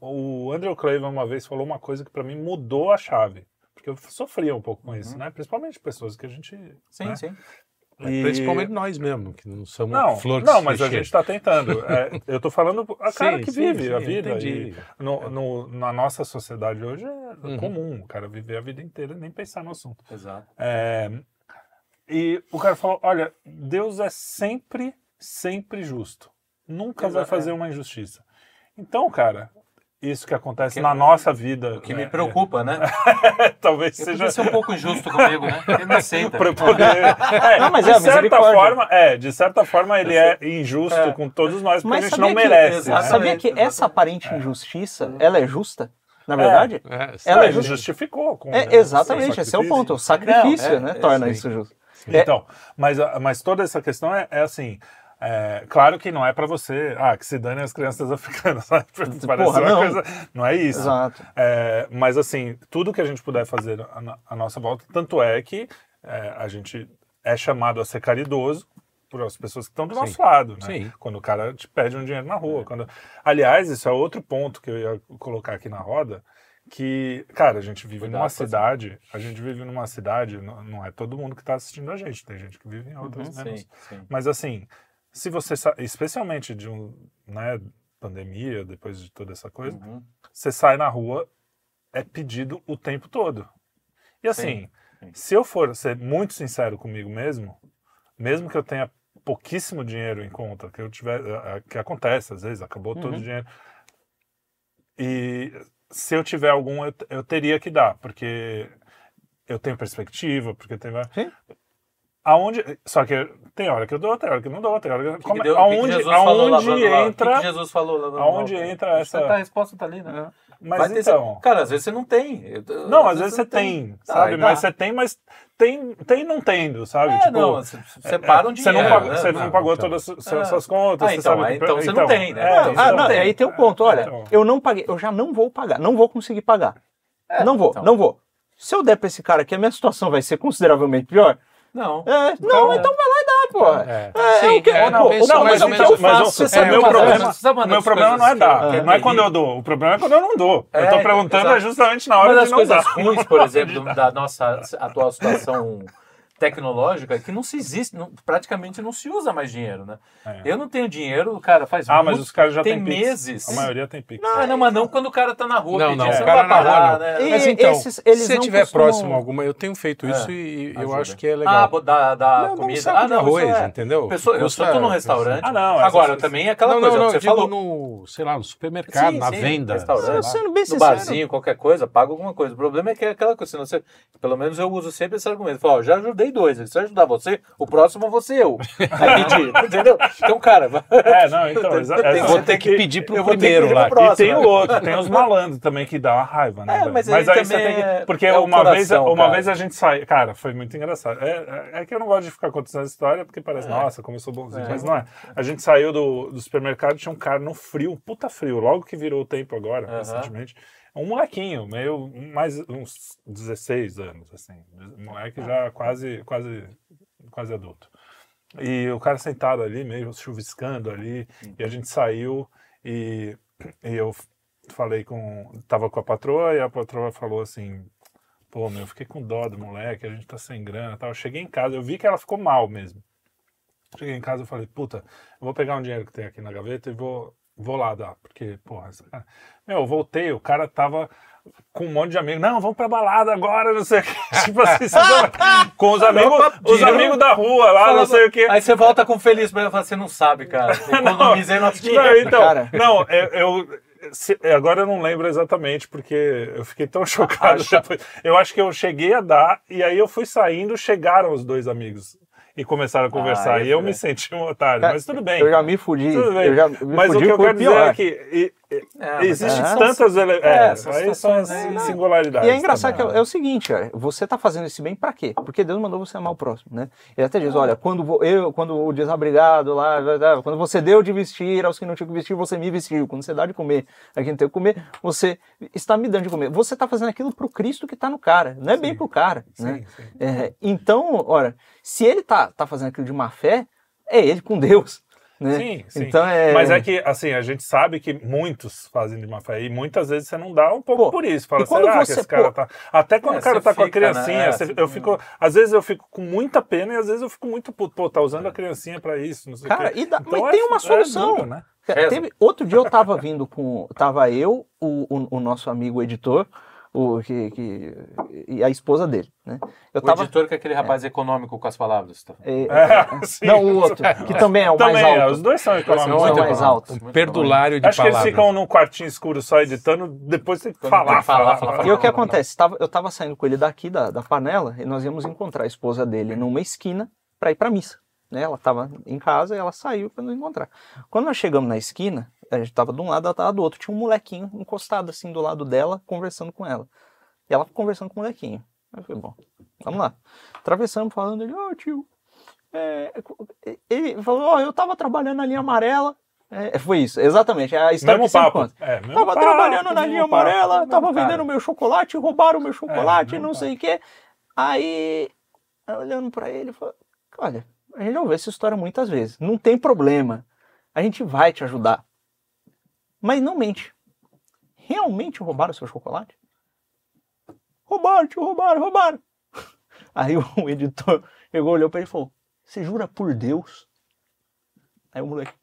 o Andrew Craven uma vez falou uma coisa que pra mim mudou a chave. Porque eu sofria um pouco com isso, né? Principalmente pessoas que a gente. Sim, né? sim. É, E- Principalmente nós mesmo, que não somos Não, flores não, mas a gente está tentando. É, eu tô falando a cara Sim, que sim, vive sim, a vida. entendi. E no, no- na nossa sociedade hoje é Uhum. comum o cara viver a vida inteira e nem pensar no assunto. Exato. É, e o cara falou: olha, Deus é sempre, sempre justo. Nunca vai Exato, fazer é. uma injustiça. Então, cara, isso que acontece Que- na nossa vida. O que né, me preocupa, né? é, talvez Ele seja. podia ser um pouco injusto comigo, né? Ele não aceita. Pra poder... É, Não, mas de é a certa forma, é, de certa forma ele é injusto É. com todos nós, porque Mas a gente não que- merece. né? Sabia que essa aparente injustiça, ela é justa? Na verdade? É, Ela Ah, é ele justa. justificou. Com, É, né, exatamente, seu esse é o ponto. O sacrifício, Não, é- né, é, torna sim. isso justo. É, Então, mas, mas toda essa questão é, é assim. É, claro que não é pra você, ah, que se dane as crianças africanas, sabe? Parece Porra, uma não. coisa. Não é isso. É, mas assim, tudo que a gente puder fazer à nossa volta, tanto é que é, a gente é chamado a ser caridoso por as pessoas que estão do Sim. nosso lado, né? Sim. Quando o cara te pede um dinheiro na rua. Quando... Aliás, isso é outro ponto que eu ia colocar aqui na roda, que, cara, a gente vive Cuidado numa cidade, a gente vive numa cidade, não, não é todo mundo que está assistindo a gente, tem gente que vive em outras menos. Sim, sim. Mas assim, se você, especialmente de um, né, pandemia, depois de toda essa coisa, Uhum. você sai na rua, é pedido o tempo todo. E assim, sim. se eu for ser muito sincero comigo mesmo, mesmo que eu tenha pouquíssimo dinheiro em conta, que eu tiver, que acontece às vezes, acabou todo o dinheiro, e se eu tiver algum, eu, eu teria que dar, porque eu tenho perspectiva, porque tem. Sim. Aonde, só que tem hora que eu dou, tem hora que eu não dou, tem hora que, O que como- que deu- o que aonde, aonde lavando lá? O que entra, Jesus falou lavando aonde lá? entra essa- Tá, a resposta tá ali, né? mas ter- então, Cara, às vezes você não tem. Eu- não, às vezes você tem, Ah, sabe, mas você tem, mas tem, tem não tendo, sabe, É, tipo, não, você separa um você dinheiro. não pagou, né? você não Não, pagou então. todas as suas, suas contas, Ah, você então, sabe aí que- então você não tem, né? é, Então então Ah, você não, tem. aí tem um ponto, olha, Então. eu não paguei, eu já não vou pagar, não vou conseguir pagar. É, não vou, então. não vou. Se eu der pra esse cara aqui, a minha situação vai ser consideravelmente pior. Não. É, não, então vai lá e dá, pô. É. É, Sim, é o que- é, pô, não, pensa não, mas o que eu faço, você meu uma problema, uma o meu das problema não é coisas dar, não é quando eu dou. O problema é quando eu não dou. eu tô perguntando é justamente na Uma hora das de não coisas dar. ruins, por exemplo, da nossa atual situação tecnológica é que não se existe, não- praticamente não se usa mais dinheiro, né? É. Eu não tenho dinheiro, cara, faz Ah, mas os caras já tem têm Pix. meses. A maioria tem Pix. Ah, não, mas não quando o cara tá na rua Não, pedindo, não, você o não cara vai na rua parar, não. né? E- Mas então, esses- eles se não tiver costumam- próximo alguma, eu tenho feito isso É, e eu ajuda. acho que é Ah, legal. bo- da, da Não, comida. ah, não, arroz, é. entendeu? Pessoa, eu só tô num restaurante. Ah, não, Agora, essas- também é aquela não, coisa não, não, que eu você falou. no, sei lá, no supermercado, na venda. Sendo bem no sincero. barzinho, qualquer coisa, paga alguma coisa. O problema é que é aquela coisa, pelo menos eu uso sempre esse argumento. Falo, ó, já ajudei dois, se eu ajudar você, o próximo vou ser eu. Aí pedir, entendeu? Então, cara, É, não, então. exa- Tem- essa- Vou ter que pedir eu pro primeiro pedir lá. pro próximo. E tem o outro, tem os malandros também que dá uma raiva, né? É, velho? mas aí você tem que. é- Porque é uma, vez, coração, uma cara. vez a gente saiu. Cara, foi muito engraçado. É, é- é que eu não gosto de ficar contando essa história porque parece, nossa, como eu sou bonzinho. É. Mas não é. A gente saiu do, do supermercado tinha um cara no frio, puta frio, logo que virou o tempo agora, recentemente. Um molequinho, meio. mais uns 16 anos, assim. Moleque já quase, quase, quase adulto. E o cara sentado ali, meio chuviscando ali, e a gente saiu e, e eu falei com. Tava com a patroa e a patroa falou assim: pô, meu, eu fiquei com dó do moleque, a gente tá sem grana tal. Eu cheguei em casa, eu vi que ela ficou mal mesmo. Cheguei em casa e falei: puta, eu vou pegar um dinheiro que tem aqui na gaveta e vou, vou lá dar, porque, porra, essa cara... meu, eu voltei, o cara tava com um monte de amigos. Não, vamos pra balada agora, não sei o que. Tipo assim, sabe? com os amigos, os amigos da rua lá, não sei o que. Aí você volta com feliz pra ela e fala, você não sabe, cara. Economizei nosso Não, dinheiro. então, Cara. não, eu, eu- se- agora eu não lembro exatamente, porque eu fiquei tão chocado. Acha- depois. Eu acho que eu cheguei a dar, e aí eu fui saindo, chegaram os dois amigos e começaram a conversar. aí e eu foi. me senti um otário, Cara, mas tudo bem. Eu já me fudi. Tudo bem. Eu já me mas o fudi que eu quero dizer pior. é que e- e- É, mas é. tantas ele... É, é, são aí são as né? singularidades. E é engraçado que também, é, é o seguinte, cara, você tá fazendo esse bem pra quê? Porque Deus mandou você amar o próximo, né? Ele até diz, olha, quando eu, quando o desabrigado lá, quando você deu de vestir aos que não tinham que vestir, você me vestiu. Quando você dá de comer a quem não tem que comer, você está me dando de comer. Você tá fazendo aquilo pro Cristo que tá no cara, não é bem pro cara, né? Sim, sim. É, então, olha, se ele tá, tá fazendo aquilo de má fé, é ele com Deus, né? Sim, sim. Então é... Mas é que, assim, a gente sabe que muitos fazem de má fé e muitas vezes você não dá um pouco Pô, por isso. Fala, será que você- esse cara pô, tá. Até quando É, o cara tá com a fica, né? criancinha, É, você- você- eu fico. Às vezes eu fico com muita pena e às vezes eu fico muito puto. Pô, tá usando a criancinha pra isso, não sei Cara, o quê. e dá- Então mas é- tem uma é solução. duro, né? Teve- outro dia eu tava vindo com. Tava eu, o, o, o nosso amigo editor, o, que, que, e a esposa dele, né? Eu O tava. editor que é aquele rapaz econômico com as palavras. Tá? é, É, sim. não, o outro, que também é o Também, mais é, alto. os dois são econômicos. Não, é o né? mais alto. Muito Perdulário de Acho que eles palavras. ficam num quartinho escuro só editando, depois tem que falar, tem que falar, falar, falar, falar. E o que acontece? Tava, eu tava saindo com ele daqui da, da panela e nós íamos encontrar a esposa dele numa esquina para ir para missa. Né? Ela estava em casa e ela saiu para nos encontrar. Quando nós chegamos na esquina, a gente estava de um lado, ela estava do outro. Tinha um molequinho encostado assim do lado dela, conversando com ela. E ela conversando com o molequinho. Aí eu falei, bom, vamos lá. Atravessamos, falando, ele, ô tio, é, ele falou, ó, eu tava trabalhando na linha amarela. É, foi isso, exatamente. É a história Mesmo que papo. conta. É, Tava papo, trabalhando na linha papo, amarela, tava cara. vendendo meu chocolate, roubaram meu chocolate, mesmo não sei o quê. Aí, olhando pra ele, falei, olha, a gente já ouviu essa história muitas vezes. Não tem problema. A gente vai te ajudar. Mas não mente. Realmente roubaram seu chocolate? Roubaram, tio, roubaram, roubaram. Aí o editor pegou, olhou pra ele e falou, você jura por Deus? Aí o moleque,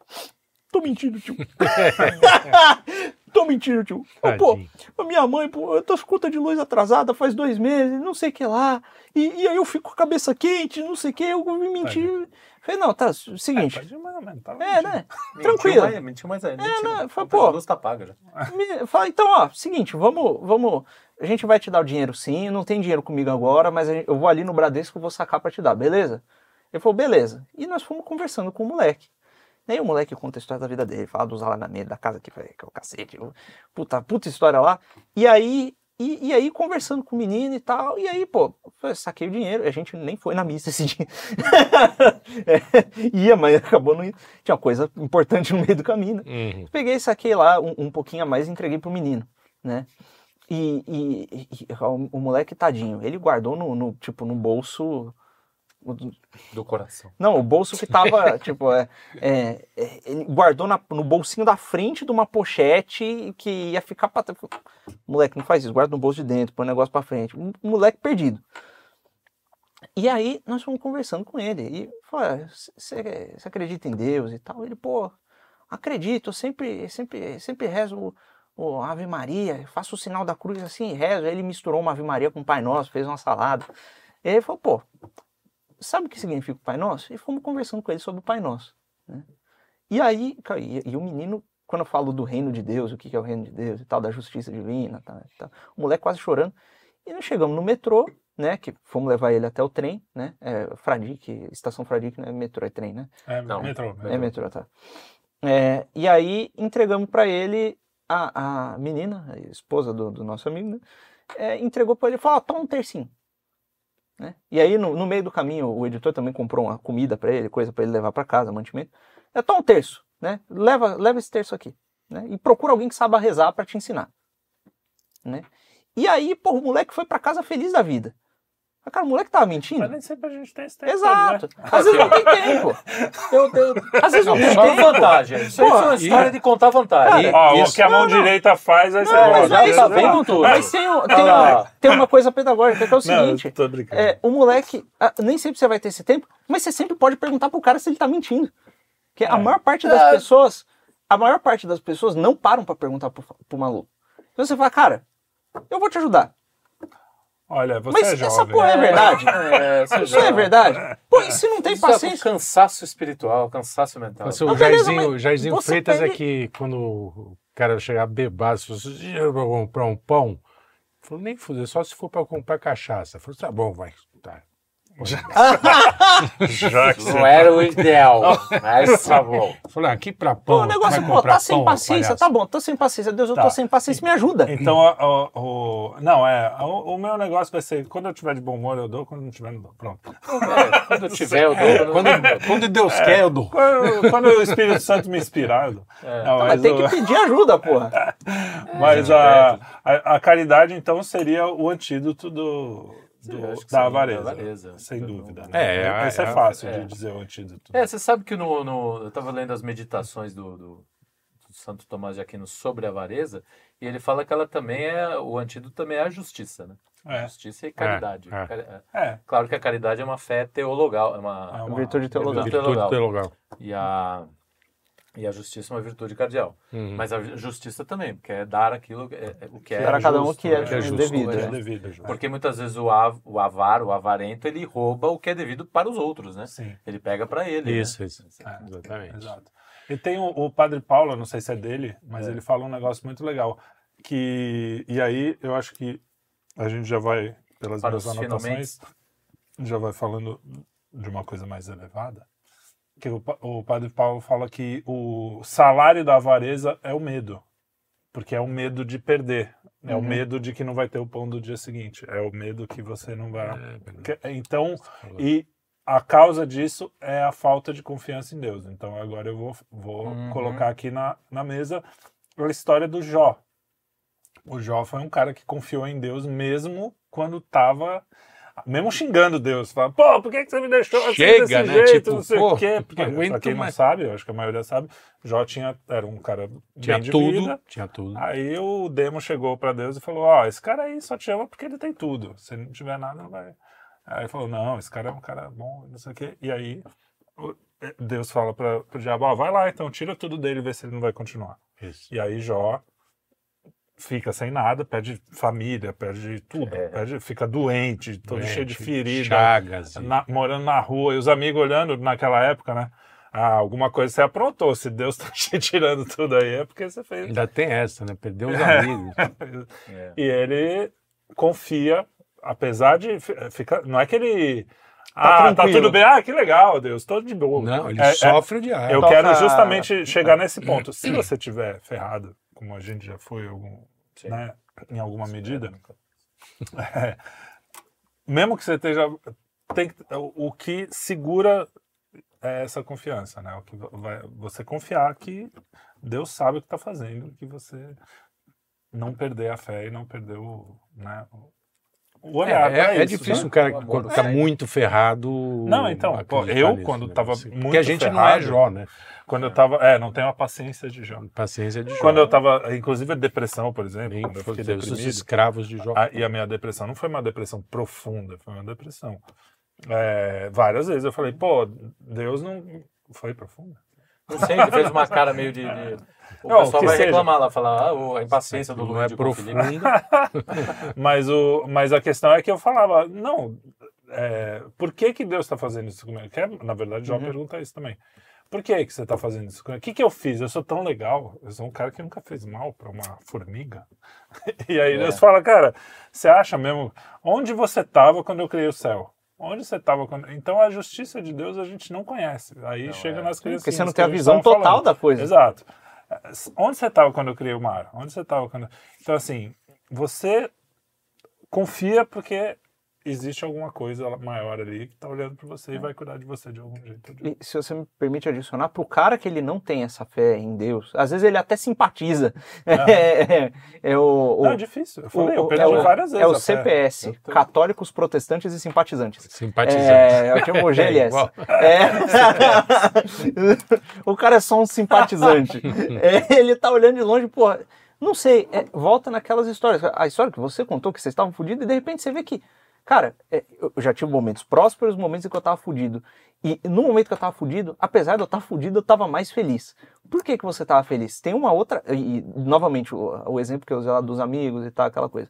tô mentindo, tio. tô mentindo, tio. Ô, Pô, a minha mãe, pô, eu tô com conta de luz atrasada faz dois meses, não sei o que lá. E, e aí eu fico com a cabeça quente, não sei o que, eu vim mentir. Falei, não, tá, seguinte. Ir, mas, mano, tá É, né? Mentiu Tranquilo. mais- Mentiu mais ainda. mentiu. não, foi, A pô. luz tá paga já. Me- Fala, então, ó, seguinte, vamos, vamos. A gente vai te dar o dinheiro sim, não tem dinheiro comigo agora, mas a gente- eu vou ali no Bradesco e vou sacar pra te dar, beleza? Ele falou, beleza. E nós fomos conversando com o moleque. E aí o moleque conta a história da vida dele, fala dos alagamentos da casa que, que é o cacete, o- puta, puta história lá. E aí, e, e aí conversando com o menino e tal, e aí, pô, eu saquei o dinheiro, a gente nem foi na missa esse dia. É, ia, mas acabou não indo. Tinha uma coisa importante no meio do caminho, né? Uhum. Peguei, saquei lá um, um pouquinho a mais e entreguei pro menino, né? E, e- e- e o, o moleque tadinho, ele guardou no, no, tipo, no bolso. Do coração. Não, o bolso que tava, tipo, é, é, é, ele guardou na- no bolsinho da frente de uma pochete que ia ficar pra trás. Moleque, não faz isso, guarda no bolso de dentro, põe o negócio pra frente. Um moleque perdido. E aí nós fomos conversando com ele. E falou: você acredita em Deus e tal? Ele, pô, acredito, eu sempre, sempre, sempre rezo o, Ave Maria, faço o sinal da cruz assim, rezo. Aí ele misturou uma Ave Maria com o Pai Nosso, fez uma salada. E ele falou, pô, sabe o que significa o Pai Nosso? E fomos conversando com ele sobre o Pai Nosso. né? E aí, e, e o menino, quando eu falo do reino de Deus, o que é o reino de Deus e tal, da justiça divina, tá, tá, o moleque quase chorando. E nós chegamos no metrô, né, que fomos levar ele até o trem, né, é, Fradique, estação Fradique, não é metrô, é trem, né? É, Não. metrô. É metrô, tá. É, e aí entregamos para ele a, a menina, a esposa do, do nosso amigo, né? é, entregou para ele e falou: "Ó, toma um tercinho. Né? E aí no, no meio do caminho o editor também comprou uma comida para ele, coisa para ele levar para casa, mantimento. É toma um terço, né? Leva, leva esse terço aqui, né? E procura alguém que saiba rezar para te ensinar, né? E aí, pô, o moleque foi para casa feliz da vida. Mas, cara, o moleque tava mentindo. Mas nem sempre a gente tem esse tempo. Exato. Né? Às vezes não tem tempo. Eu, eu, Às vezes não tem tempo. vantagem. Isso Pô, foi uma e- história de contar vantagem. Ó, Isso- o que a mão Não, não. direita faz, aí você Não, mas gosta. é isso, tá vem vendo tudo. Mas tem, tem, Ah uma, tem uma coisa pedagógica que é o Não, seguinte: brincando. é, o moleque, ah, nem sempre você vai ter esse tempo, mas você sempre pode perguntar pro cara se ele tá mentindo. Porque a É. maior parte das pessoas, a maior parte das pessoas não param pra perguntar pro, pro maluco. Então você fala, cara, eu vou te ajudar. Olha, você mas é essa jovem. porra é verdade? É, você Isso é verdade? Pô, e se não tem Isso é paciência? cansaço espiritual, cansaço mental. Mas o Jairzinho, Jairzinho você Freitas é que quando o cara chegar bebaço, falou assim, dinheiro pra comprar um pão? Falou, nem fuder, só se for pra comprar cachaça. Falou, tá bom, vai. Tá. Já que Não era o ideal, mas tá bom. Ah, aqui pra Pô, pão. o negócio, vai pô, tá sem pão, paciência, palhaço. tá bom, tô sem paciência. Deus, eu Tá. tô sem paciência, me ajuda. Então, o, o- o- não, é, o, o meu negócio vai ser, quando eu tiver de bom humor eu dou, quando não tiver não dou. Pronto. É, quando eu tiver, eu dou. Quando, quando Deus quer, eu dou. Quando, quando o Espírito Santo me inspirar, eu dou. Não, Mas mas tem o- que pedir ajuda, porra. Mas a, a, a caridade, então, seria o antídoto do, do- Sim, da, avareza, da avareza. Sem dúvida. É, né? é, Esse é, é, fácil é. de dizer o antídoto. É, você sabe que no, no- eu estava lendo as meditações do, do- do Santo Tomás de Aquino sobre a avareza, e ele fala que ela também é, o antídoto também é a justiça, né? É. Justiça e caridade. é. Cari- é. É, Claro que a caridade é uma fé teologal, é uma, É uma Virtude teologal. virtude teologal. E a, e a justiça é uma virtude cardeal. Uhum. Mas a justiça também, porque é dar aquilo, é, é o que é Para cada um justo, que é, né? é justo, devido. é né? devido. Ju. Porque muitas vezes o, av, o avar, o avarento, ele rouba o que é devido para os outros, né? Sim. Ele pega para ele. Isso, né? isso. É. Exatamente. Exato. E tem o, o Padre Paulo, não sei se é dele, mas É. ele fala um negócio muito legal. Que, e aí eu acho que a gente já vai, pelas Para anotações, já vai falando de uma coisa mais elevada. Que o, o Padre Paulo fala que o salário da avareza é o medo. Porque é o medo de perder. É o Uhum. medo de que não vai ter o pão do dia seguinte. É o medo que você não vai. É, Então, e a causa disso é a falta de confiança em Deus. Então agora eu vou, vou Uhum. colocar aqui na, na mesa a história do Jó. O Jó foi um cara que confiou em Deus mesmo quando estava. Mesmo xingando Deus, fala, pô, por que, que você me deixou assim Chega, desse né? jeito, Tipo, não sei o quê? Porque, não pra quem não mais. sabe, eu acho que a maioria sabe, Jó tinha, era um cara Tinha bem de tudo. vida, Tinha tudo. Aí o demo chegou pra Deus e falou: Ó, esse cara aí só te ama porque ele tem tudo. Se ele não tiver nada, não vai. Aí falou: Não, esse cara é um cara bom, não sei o quê. E aí o- Deus fala para o diabo: Ó, vai lá então, tira tudo dele e vê se ele não vai continuar. Isso. E aí Jó fica sem nada, perde família, perde tudo, É. perde, fica doente, todo Doente, cheio de ferida, Chagas. e- na- morando na rua, e os amigos olhando naquela época, né? Ah, alguma coisa você aprontou. Se Deus tá te tirando tudo aí, é porque você fez. Ainda tem essa, né? Perdeu os amigos. É. E ele confia, apesar de fi- ficar. Não é que ele. ah, tá tranquilo. tudo bem, ah, que legal, Deus, tô de boa. Não, ele É- é- sofre o diabo. Eu Toca- quero justamente chegar nesse ponto. Se você tiver ferrado, como a gente já foi algum. Né, em alguma medida, é, mesmo que você esteja. Tem, o que segura é essa confiança, né? O que vai, você confiar que Deus sabe o que está fazendo, que você não perder a fé e não perder o, né, o olhar. É, é isso, difícil né? um cara O que quando do tá Senhor. muito ferrado. Não, então, pô, eu, nisso, quando né? tava Você- muito Porque a gente não é ferrado- Jó, né? Quando eu tava. É, não tenho a paciência de Jó. Paciência de Jó. Quando eu tava, inclusive a depressão, por exemplo, Nem quando eu fiquei Deus, os deprimido, escravos de Jó. a- e a minha depressão não foi uma depressão profunda, foi uma depressão. É, várias vezes eu falei, pô, Deus não foi profunda. Não sei, ele fez uma cara meio de. de- O Não, pessoal vai seja. reclamar lá, falar ah, a impaciência do Luiz é. Confilipe. Mas, o, mas a questão é que eu falava, não, é, por que, que Deus está fazendo isso comigo? Que é, na verdade, Jó pergunta isso também. Por que, que você está fazendo isso comigo? O que, que eu fiz? Eu sou tão legal, eu sou um cara que nunca fez mal para uma formiga. E aí É. Deus fala, cara, você acha mesmo, onde você estava quando eu criei o céu? Onde você estava quando... Então a justiça de Deus a gente não conhece. Aí Não, chega é. nas crianças. Porque você não tem a visão total da coisa. Exato. Onde você estava quando eu criei o mar? Onde você estava quando. Então, assim, você confia porque existe alguma coisa maior ali que está olhando para você e vai cuidar de você de algum jeito. ou de outro. E se você me permite adicionar, pro cara que ele não tem essa fé em Deus, às vezes ele até simpatiza. É, é, é o, o- Não, é difícil. Eu falei, eu o- perdi é o- várias vezes. é o. CPS, Eu tô- Católicos, Protestantes e Simpatizantes. Simpatizante. É, é o É GLS. igual. É. o cara é só um simpatizante. É, ele tá olhando de longe, porra. Não sei, é, volta naquelas histórias. A história que você contou, que vocês estavam fodidos, e de repente você vê que, cara, é, eu já tive momentos prósperos, momentos em que eu tava fudido. E no momento que eu tava fudido, apesar de eu estar fudido, eu tava mais feliz. Por que, que você tava feliz? Tem uma outra. E, novamente, o, o exemplo que eu usei lá dos amigos e tal, aquela coisa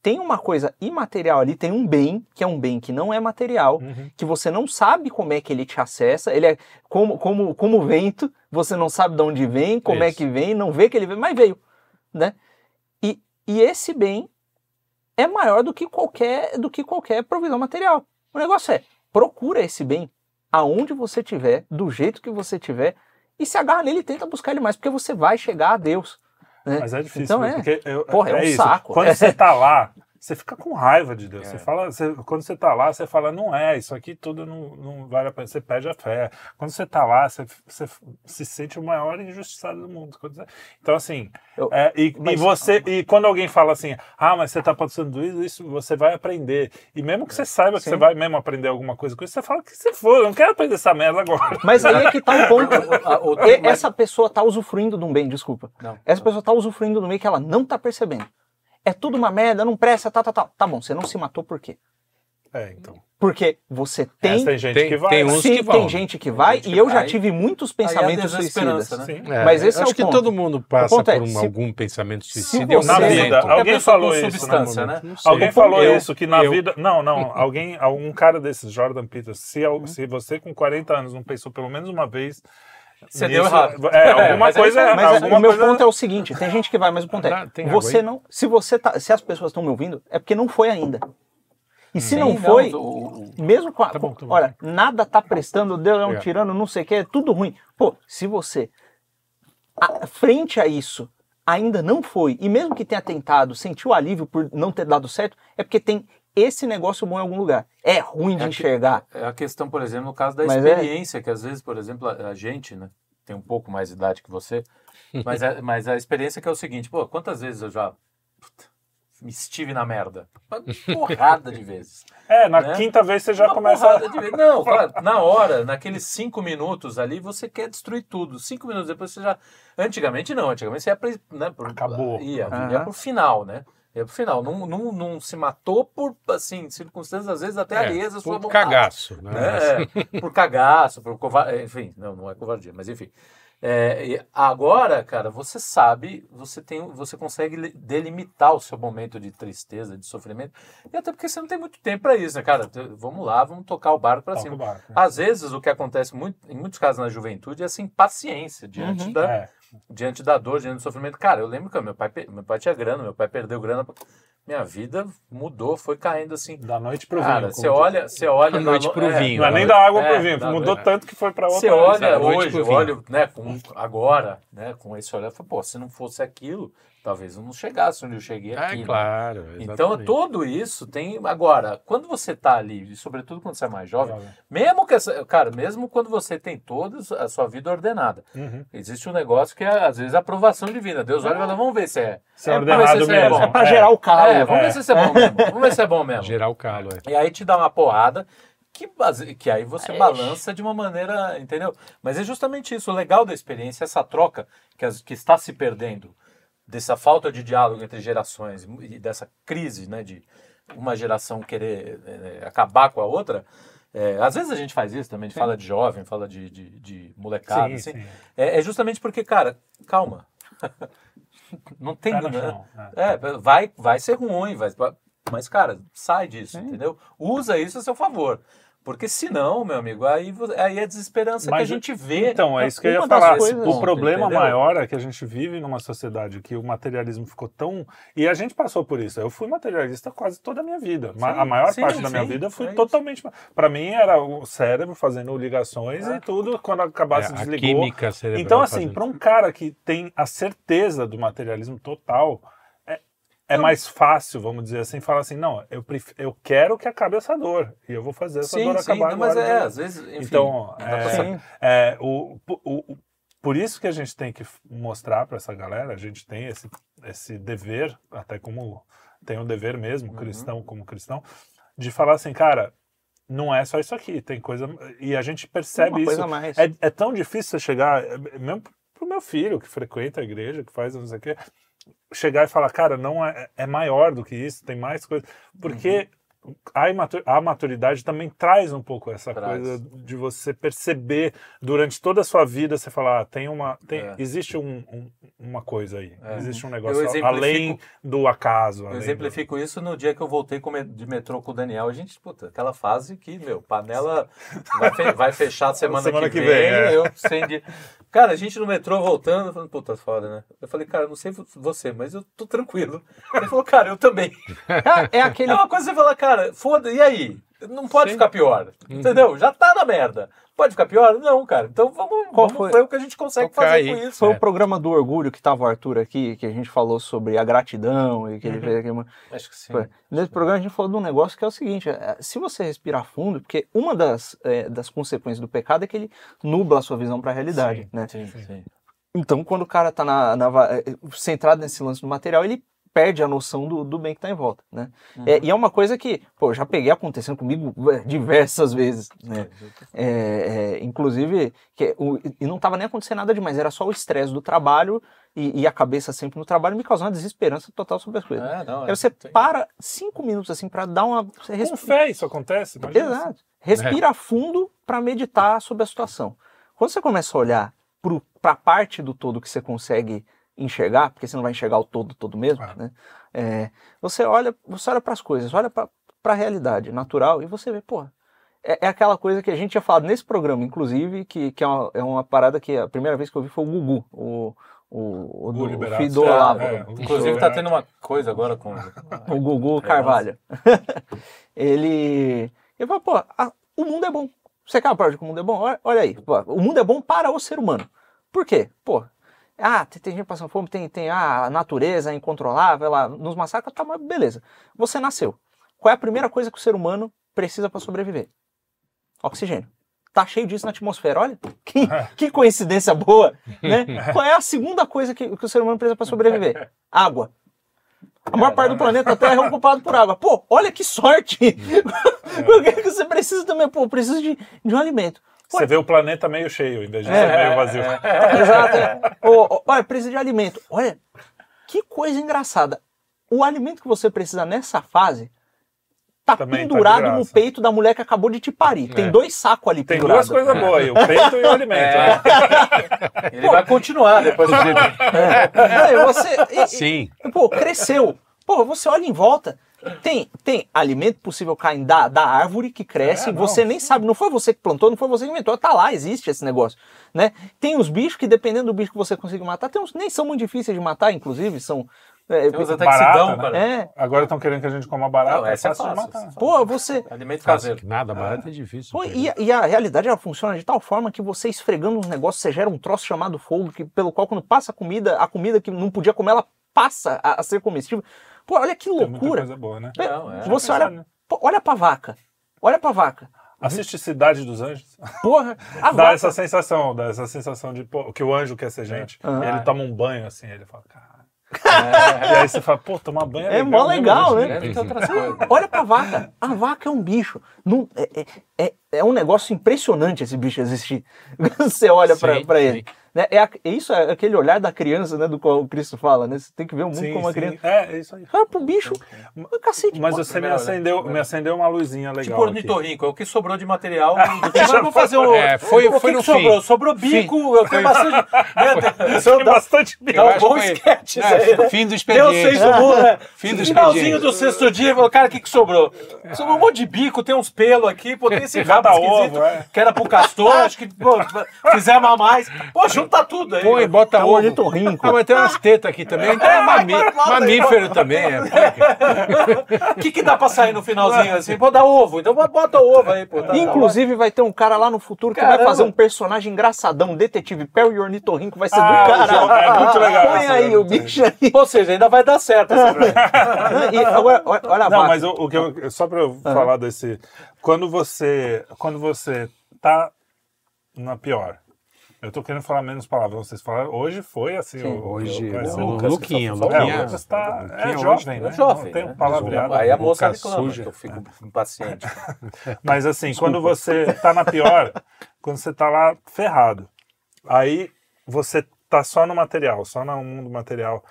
tem uma coisa imaterial ali, tem um bem, que é um bem que não é material, Uhum. que você não sabe como é que ele te acessa, ele é como, como, como vento, você não sabe de onde vem, como é Isso. que vem, não vê que ele vem, mas veio, né? E, e esse bem é maior do que qualquer do que qualquer provisão material. O negócio é, procura esse bem aonde você tiver, do jeito que você tiver, e se agarra nele e tenta buscar ele mais, porque você vai chegar a Deus. né? Mas é difícil. Então né? é. Porque eu- Porra, é um isso. saco. Quando É. você tá lá, você fica com raiva de Deus. É. Você fala, você- quando você tá lá, você fala, não é, isso aqui tudo não, não vale a pena. Você perde a fé. Quando você tá lá, você, você se sente o maior injustiçado do mundo. Você- Então, assim, Eu- é, e, e mas- você, e quando alguém fala assim, ah, mas você tá passando isso, isso você vai aprender. E mesmo que você saiba que Sim. você vai mesmo aprender alguma coisa com isso, você fala que se for, eu não quero aprender essa merda agora. Mas aí é que tá o ponto. E- mas- Essa pessoa tá usufruindo de um bem, desculpa. Não. Essa pessoa tá usufruindo de um bem que ela não tá percebendo. É tudo uma merda, não presta, tá, tá, tá. Tá bom, você não se matou por quê? É, então. Porque você tem. Mas tem gente tem- que vai. tem né? uns Sim, que tem vão. gente que vai, gente e que eu já tive muitos é pensamentos desesperança, suicidas. né? Sim. Mas esse é acho o que ponto. todo mundo passa é, por um- se- algum pensamento suicida você- Na vida, alguém falou isso, né, substância, né? Sei. Alguém Eu- falou eu- isso, que na eu- vida. Não, não. Alguém, algum cara desses, Jordan Peters, se, se você com 40 anos não pensou pelo menos uma vez. Você deu errado. É, alguma mas é coisa. Mas é- alguma o meu coisa- ponto é o seguinte: tem gente que vai, mas o ponto Ah, é. tem Você não. Se você tá. Se as pessoas estão me ouvindo, é porque não foi ainda. E se Sim, não foi, o- o- mesmo com a. Tá bom, tá bom. olha, nada tá prestando, Deus é um Obrigado. tirano, não sei o que, é tudo ruim. Pô, se você, a- frente a isso, ainda não foi, e mesmo que tenha tentado, sentiu alívio por não ter dado certo, é porque tem esse negócio bom em algum lugar. É ruim de É que- enxergar. É a questão, por exemplo, no caso da Mas é- experiência, que às vezes, por exemplo, a, a gente, né, tem um pouco mais de idade que você, mas, a, mas a experiência que é o seguinte, pô, quantas vezes eu já puta, me estive na merda? Uma porrada de vezes. É, na né? quinta vez você já Uma começa. porrada de vezes. Não, claro, na hora, naqueles cinco minutos ali, você quer destruir tudo. Cinco minutos depois você já... Antigamente não, antigamente você ia pra, né, pro, Acabou. Ia, ia pro final, né? Ia pro final. Não, não, não se matou por, assim, circunstâncias, às vezes, até É, alheias por vontade cagaço, né? né? É, por cagaço, por covardia, enfim, não, não é covardia, mas enfim. É, agora, cara, você sabe, você tem, você consegue li- delimitar o seu momento de tristeza, de sofrimento, e até porque você não tem muito tempo para isso, né, cara? Vamos lá, vamos tocar o barco para cima. barco, né? Às vezes, o que acontece muito, em muitos casos na juventude é essa impaciência diante, Uhum. da, É. diante da dor, diante do sofrimento. Cara, eu lembro que meu pai, meu pai tinha grana, meu pai perdeu grana. Minha vida mudou, foi caindo assim. Da noite pro Cara, vinho. você como olha, você olha Da noite no- pro é, vinho. Não é nem É, da água é, pro vinho, da- mudou é. tanto que foi pra outra. Você olha da noite hoje, pro eu vinho. olho, né, com, agora, né, com esse olhar, eu falo, pô, se não fosse aquilo, talvez eu não chegasse onde eu cheguei Ah, aqui. né? claro. Então, exatamente. tudo isso tem. Agora, quando você tá ali, e sobretudo quando você é mais jovem, Jovem. mesmo que essa, cara, mesmo quando você tem toda a sua vida ordenada, Uhum. existe um negócio que é, às vezes, a aprovação divina. Deus olha e fala, vamos ver se é. Se é vamos ver ordenado se é mesmo. bom. É pra gerar o calo. É, vamos É. ver se é bom mesmo. Vamos ver se é bom mesmo. Gerar o calo, é. E aí te dá uma porrada que, base- que aí você balança de uma maneira, entendeu? Mas é justamente isso, o legal da experiência, essa troca que, as- que está se perdendo, dessa falta de diálogo entre gerações e dessa crise, né, de uma geração querer eh, acabar com a outra. É, às vezes a gente faz isso também, fala de jovem, fala de, de, de molecada, Sim, assim. sim. É, é justamente porque, cara, calma. Não tem, chão, é. É, vai, vai ser ruim, vai, mas, cara, sai disso, entendeu? Usa isso a seu favor. Porque senão, meu amigo, aí, aí é desesperança Mas que a gente vê. Então, é isso que eu ia falar. coisas- o problema entendeu? maior é que a gente vive numa sociedade que o materialismo ficou tão. E a gente passou por isso. Eu fui materialista quase toda a minha vida. Sim, a maior sim, parte da minha sim, vida eu fui é totalmente. Para mim era o cérebro fazendo ligações É. e tudo. Quando acabasse, É, a desligou. química cerebral. Então, assim, para um cara que tem a certeza do materialismo total, é, mais fácil, vamos dizer assim, falar assim: não, eu, pref- eu quero que acabe essa dor. E eu vou fazer essa Sim, dor sim, acabar não, mas agora. é, às vezes, enfim, Então, é, é, o, o- o- por isso que a gente tem que mostrar para essa galera, a gente tem esse, esse dever, até como tem um dever mesmo, Uhum. cristão como cristão, de falar assim, cara, não é só isso aqui, tem coisa. E a gente percebe Uma isso. coisa mais. É, é tão difícil você chegar, é, mesmo pro meu filho que frequenta a igreja, que faz não sei o quê, chegar e falar, cara, não é, é maior do que isso, tem mais coisa. Porque a, maturidade também traz um pouco essa Traz. coisa de você perceber durante toda a sua vida, você falar, ah, tem uma. Tem, É. Existe um- um- uma coisa aí, É. existe um Eu negócio além do acaso. Eu além do- exemplifico isso no dia que eu voltei de metrô com o Daniel. A gente, puta, aquela fase que, meu, panela vai, fe- vai fechar semana, Semana que, que vem. vem, é. Eu sem dia. Cara, a gente no metrô voltando, falando, puta, foda, né? Eu falei, cara, eu não sei vo- você, mas eu tô tranquilo. Ele falou, cara, eu também. É, é aquele É uma coisa que você fala, cara, foda, e aí? Não pode ficar pior. Entendeu? Já tá na merda. Pode ficar pior? Não, cara. Então vamos, Qual vamos foi? ver o que a gente consegue Tocar fazer aí. com isso. Foi É. o programa do orgulho que tava o Arthur aqui, que a gente falou sobre a gratidão e que ele fez aquele. Acho que sim. Foi. Nesse programa a gente falou de um negócio que é o seguinte: é, se você respirar fundo, porque uma das, é, das consequências do pecado é que ele nubla a sua visão para a realidade, né? Sim, sim. Então, quando o cara tá na, na é, centrado nesse lance do material, ele perde a noção do, do bem que tá em volta, né? É, e é uma coisa que, pô, já peguei acontecendo comigo é, diversas vezes, né? É, é, inclusive, que o- e não estava nem acontecendo nada demais, era só o estresse do trabalho e, e a cabeça sempre no trabalho me causando uma desesperança total sobre as coisas. É, não, Aí é, você tem- para cinco minutos assim para dar uma. Você Com respi- fé isso acontece? imagina. Exato. Respira fundo para meditar sobre a situação. Quando você começa a olhar para a parte do todo que você consegue enxergar, porque você não vai enxergar o todo todo mesmo, né? É, você olha, você olha para as coisas, olha para a realidade natural e você vê, pô, é, é aquela coisa que a gente tinha falado nesse programa, inclusive, que, que é, uma, é uma parada que a primeira vez que eu vi foi o Gugu, o, o, o, Gugu do, o Liberato. filho do É, Olavo. é, Inclusive tá tendo uma coisa agora com. o Gugu Carvalho. ele. Ele fala, pô, a- o mundo é bom. Você quer uma prova de que o mundo é bom? Olha, olha aí. pô, o mundo é bom para o ser humano. Por quê? Pô, ah, tem, gente passando fome, tem, tem ah, a natureza é incontrolável, ela nos massacra, tá, mas beleza. Você nasceu. Qual é a primeira coisa que o ser humano precisa para sobreviver? Oxigênio. Tá cheio disso na atmosfera, olha. Que, que coincidência boa, né? Qual é a segunda coisa que, que o ser humano precisa para sobreviver? Água. A maior parte do planeta Terra é ocupado por água. Pô, olha que sorte! Por que que você precisa também? Pô, precisa de, de um alimento. Você vê o planeta meio cheio, em vez de É, ser meio vazio. Exato. é. Ô, ô, olha, precisa de alimento. Olha, que coisa engraçada. O alimento que você precisa nessa fase tá Também tá pendurado no graça. peito da mulher que acabou de te parir. Tem É. dois sacos ali Tem duas coisas boas aí, o peito e o alimento. É. né? Ele vai continuar depois do. É, você, e- e- Sim. Pô, cresceu. Pô, você olha em volta. Tem, tem alimento possível caindo da, da árvore que cresce, É, você nem sabe, não foi você que plantou, não foi você que inventou, tá lá, existe esse negócio, né? Tem os bichos que dependendo do bicho que você conseguir matar, tem uns nem são muito difíceis de matar, inclusive, são é, Tem uns até que se Barata, dão, né? é, Agora estão querendo que a gente coma barato, Não, é essa é fácil de fácil. matar. pô, você Alimento caseiro. Nada barato é difícil. Pô, e, e a realidade ela funciona de tal forma que você esfregando uns negócios, você gera um troço chamado fogo, que, pelo qual quando passa a comida, a comida que não podia comer, ela passa a, a ser comestível. Pô, olha que Tem muita loucura. coisa boa, né? Não, é. Você pensar, olha, né? pô, olha pra vaca. Olha pra vaca. Assiste Cidade dos Anjos. Porra, a Dá vaca. essa sensação, dá essa sensação de pô, que o anjo quer ser gente. E ele toma um banho assim, ele fala, cara. E aí você fala, pô, tomar banho é, É mó legal, né? Coisas. Olha pra vaca. A vaca é um bicho. Não, é, é, é, é um negócio impressionante esse bicho existir. Você olha pra, Sim, pra ele. sim. Né? É, a- isso é aquele olhar da criança, né? Do qual o Cristo fala, né? Você tem que ver o mundo Sim, como uma sim. criança. É, é isso aí. Cara, pro bicho, cacete. Mas você me acendeu, me acendeu uma luzinha legal. Tipo ornitorrinco, é o que sobrou de material. Mas vamos fazer o. É, foi- o que foi que no sobrou? fim. Sobrou bico, eu tenho bastante. né, Tem bastante Dá Eu um bom sketch isso É, aí, né? fim do Deu expediente. seis do mundo, né? Fim do Finalzinho expediente. do sexto dia, falou, cara, o que, que sobrou? Sobrou um monte de bico, tem uns pelos aqui, pô, tem esse rabo Cada esquisito, ovo, é. que era pro castor, acho que, pô, fizemos a mais. Pô, junta tudo aí. Põe, bota É um ovo. ornitorrinco. Ah, mas tem umas tetas aqui também. Então é mami- mamífero também. É. O que, que dá pra sair no finalzinho assim? Pô, dá ovo, então bota o ovo aí, pô. Tá, Inclusive, vai ter um cara lá no futuro que vai Caramba. fazer um personagem engraçadão, detetive Perry Ornitorrinco, vai ser Ah, do caralho. é muito legal Põe essa, aí é o bicho aí. Ou seja, ainda vai dar certo essa E agora, olha a Não, vaca. mas o, o que eu, só para eu falar desse, quando você, quando você tá na pior. Eu tô querendo falar menos palavras, vocês falaram. Hoje foi assim. Sim. o- Hoje, o, o Lucas, Luquinha, Luquinha- É, o Lucas tá, o é Luquinha jovem, É né? jovem. Não tem né? palavreado. Aí a moça boca reclama suja. que eu fico impaciente. Mas assim, quando você tá na pior, quando você tá lá ferrado, aí você tá só no material, só no mundo material,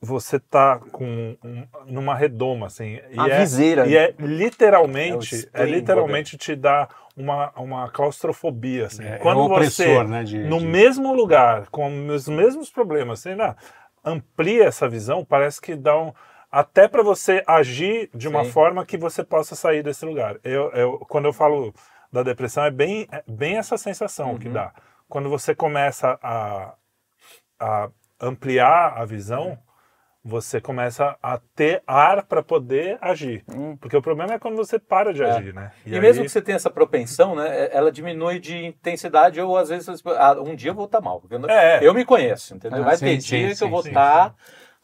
você tá com um- numa redoma, assim. E A é, viseira. E é É literalmente, é, spleen, literalmente te dá uma, uma claustrofobia, assim. É, quando é um você, opressor, né, de- no de- mesmo lugar, com os mesmos problemas, você ainda amplia essa visão, parece que dá um... Até para você agir de uma Sim. forma que você possa sair desse lugar. Eu, eu- quando eu falo da depressão, é bem, é bem essa sensação Uhum. que dá. Quando você começa a, a ampliar a visão, você começa a ter ar para poder agir. Porque o problema é quando você para de É. agir, né? E, aí- mesmo que você tenha essa propensão, né, ela diminui de intensidade ou às vezes ah, um dia eu vou estar mal. porque Eu, não- É. eu me conheço, entendeu? Ah, Vai sim, ter sim, dia que sim, eu vou estar.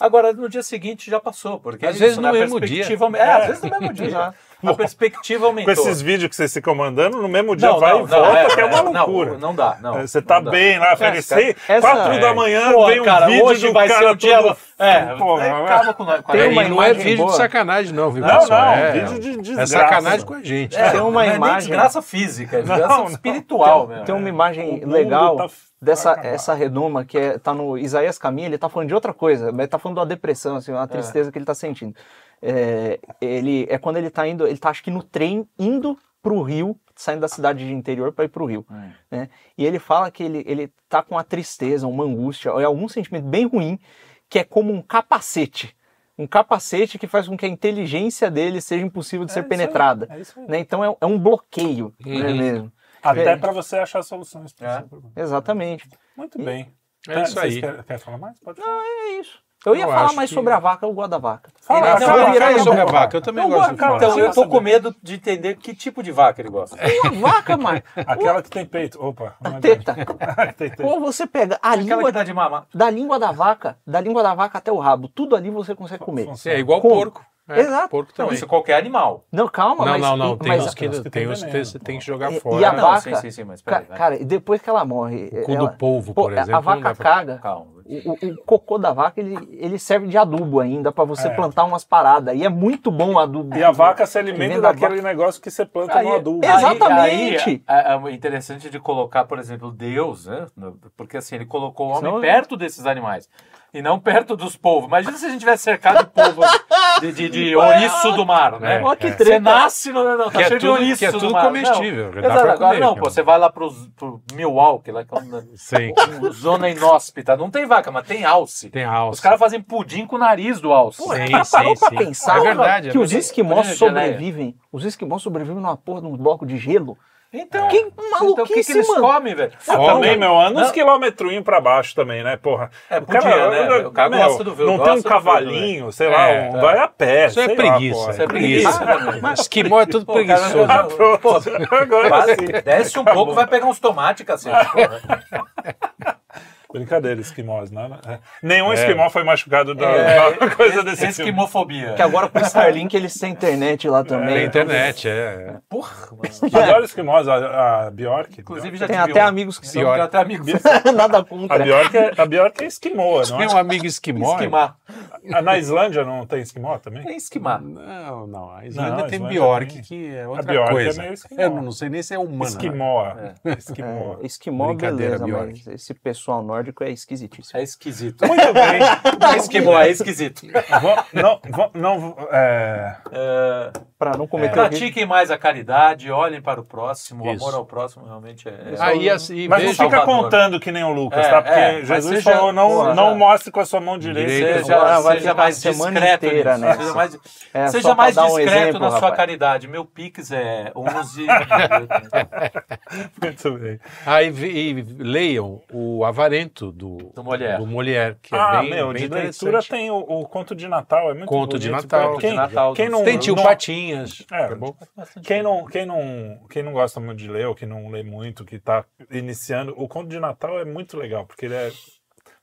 Agora, no dia seguinte já passou. Porque Às é vezes no né, mesmo perspectiva aume- É, às vezes no mesmo dia. A perspectiva Com aumentou. esses vídeos que vocês ficam mandando, no mesmo dia Não, vai não, e não, volta, é, que é uma é, loucura. Não, não dá. Não, você tá dá. bem lá, cara, essa- quatro é. da manhã, Pô, vem um cara, vídeo hoje do vai cara ser o dia. todo- É, Porra, é, acaba com, com Tem uma não é imagem vídeo boa. de sacanagem, não, viu, Não, pessoal? não, é, vídeo de desgraça. É sacanagem com a gente. É, Tem uma não é imagem- desgraça física, é desgraça Não, espiritual mesmo. Tem uma imagem legal tá- dessa essa redoma que é, tá no Isaías Caminha, ele tá falando de outra coisa, mas tá falando de uma depressão, assim, uma tristeza que ele tá sentindo. É, ele, é quando ele tá indo, ele tá acho que no trem indo pro Rio, saindo da cidade de interior para ir pro Rio. Hum. né? E ele fala que ele, ele tá com uma tristeza, uma angústia, é algum sentimento bem ruim, que é como um capacete. Um capacete que faz com que a inteligência dele seja impossível de É ser isso aí, penetrada. é isso aí. né? Então é, é um bloqueio, né, Uhum. mesmo. Até É. para você achar soluções. É. seu problema. Exatamente. Muito bem. É isso Vocês aí. Querem, quer falar mais? Pode falar. É isso. Eu ia Eu falar mais que- sobre a vaca, eu gosto da vaca. Fala, Não, fala, não, fala, fala fala sobre a vaca, eu também Eu gosto de cara, falar. Então, eu tô com medo de entender que tipo de vaca ele gosta. Uma vaca, mas Aquela que tem peito. Opa. não é teta. Ou você pega a Aquela língua que dá de mamar. da língua da vaca, da língua da vaca até o rabo, tudo ali você consegue comer. Funciona. É igual Como? porco. É, Exato. Porco Não, também. isso é qualquer animal. Não, calma, Não, mas não, não. Tem mas, uns que, Tem tem tem uns que você tem que jogar E- fora. e a não, vaca- sim, sim, sim, mas peraí, cara, e depois que ela morre, O cu ela- do polvo, por a- exemplo. a não vaca caga. Calma. O, o- cocô da vaca, ele, ele serve de adubo ainda pra você É. plantar umas paradas. E é muito bom o adubo. E a vaca se alimenta da daquele vaca. negócio que você planta no adubo. Exato. Exatamente. Aí, é, é interessante de colocar, por exemplo, Deus, né? Porque assim, ele colocou o homem Senão- perto desses animais. E não perto dos povos. Imagina se a gente tivesse cercado de povo de, de, de ouriço do mar, né? É, Ó, que é. Você treta. nasce no. Não, tá Que é cheio de tudo- ouriço que é do tudo mar. comestível, Não, exato, pra agora comer, não, pô, é você vai lá pros, pro Milwaukee, lá que é uma, Sim. zona inóspita. Não tem vaca, mas tem alce. Tem alça. Os caras fazem pudim com o nariz do alce. Sim, Cara, parou sim, pra sim. pensar É verdade. que é os esquimós sobrevivem. Os esquimós sobrevivem numa porra de um bloco de gelo. Então, Que então, o maluquice, que, que eles mano. comem, velho? Ah, também, meu, anda uns Não. quilômetros pra baixo também, né, porra? É, O podia, né? O cara meu, gosta do verde, Não tem um verde, cavalinho, sei lá, É, um, é. vai a pé. Isso é lá, preguiça. porra. Isso é preguiça. Mas esquimó é tudo cara, preguiçoso. Ah, pronto. Agora sim. desce um pouco, vai pegar uns tomates, cacete. porra. Brincadeira, esquimós, né? É. Nenhum É. esquimó foi machucado da, É, da coisa desse filme. Esquimofobia. Que agora com o Starlink eles têm internet lá também. Na internet, é. Porra, mano. Adoro esquimós, a, a Bjork. Inclusive já Tem até um. amigos que Tem são. até amigos. Nada A contra. Bjork é, a Bjork é esquimó, não Tem é? um amigo esquimó. Esquimar. Ah, Na Islândia não tem esquimó também? Tem esquimar. Não, não. A Islândia Não, a tem Islândia Bjork, tem. que é outra Bjork é coisa. meio esquimó. Eu não sei nem se é humana. Esquimó. Esquimó. É, esquimó, Brincadeira, beleza, Bjork. mas esse pessoal nórdico é esquisitíssimo. É esquisito. Muito bem. É esquimó, é esquisito. Vão- não, vão- não, é, É, Pra não cometer o risco. pratiquem mais a caridade, olhem para o próximo. O Isso. amor ao próximo realmente é. Aí, assim, mas não fica Salvador. contando que nem o Lucas, É, tá? Porque é, Jesus seja- falou, não, porra, não já- mostre com a sua mão direita. Direita. Seja, vai seja ficar mais semana discreto inteira nessa. Seja mais, É, seja mais um discreto exemplo, na sua rapaz. caridade. Meu Pix é 11. Muito bem. Aí e leiam o Avarento do, Do Molière. do Molière, que ah, é bem, meu, bem de leitura tem o, o Conto de Natal, é muito Conto de bonito. Natal. Quem, De Natal, quem não, Tem tio não- Patinhas. É, tá bom? Quem não, quem, não, quem não gosta muito de ler, ou que não lê muito, que está iniciando, o conto de Natal é muito legal, porque ele é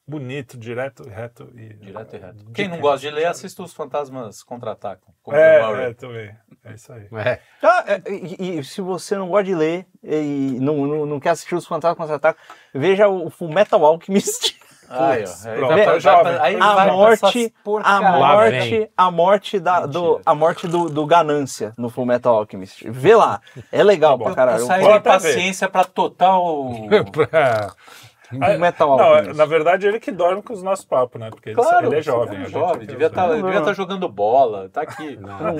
bonito, direto, reto e. Direto e reto. Quem não gosta de ler, assista os Fantasmas Contra-Atacam. É, é, também. É isso aí. É. Ah, é, e, e se você não gosta de ler e não, não, não quer assistir os Fantasmas Contra-Ataque, veja o Full Metal Alchemist. Aí A morte, a morte, a morte da, do, a morte do, do Ganância no Full Metal Alchemist. Vê lá, é legal pra Eu caralho. saí de até ver. paciência pra total. Pra- Full Metal Não, é- na verdade ele que dorme com os nossos papos, né? Porque ele, Claro, ele é jovem. é a gente jovem. Devia é estar devia tá jogando bola. Tá aqui.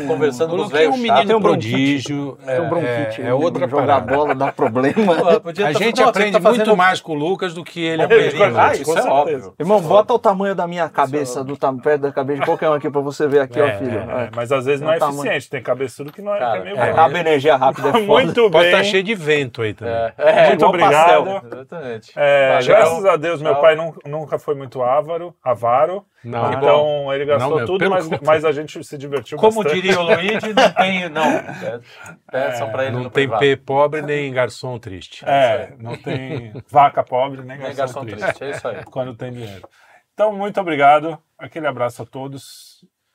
Conversando com os Coloquei um velhos menino um prodígio. Tem um bronquite. É, é outra jogar parada. bola dá problema. A tá- gente Não, aprende tá muito mais com o Lucas do que ele Bom aprende Ah, isso com é certeza. óbvio. Irmão, bota o tamanho da minha cabeça do perto da cabeça de qualquer um aqui pra você ver aqui, ó, É, filho. É, É. mas às vezes não é Não tá eficiente, tem cabeçudo que não é, é meio é. Acaba energia rápida, é. Muito Pode estar bem. cheio de vento aí também. É, é, Muito obrigado. Exatamente. É, Valeu. graças a Deus, meu Tchau. pai nun- nunca foi muito avaro, avaro. Não, então ele gastou Não, meu, tudo, mas, mas a gente se divertiu Como bastante. diria o Luigi, não tem. Não. É, Peçam pra ele não tem. P pobre nem garçom triste. É, não tem vaca pobre nem Nem garçom, garçom triste, triste. É isso aí. quando tem dinheiro. Então, muito obrigado. Aquele abraço a todos.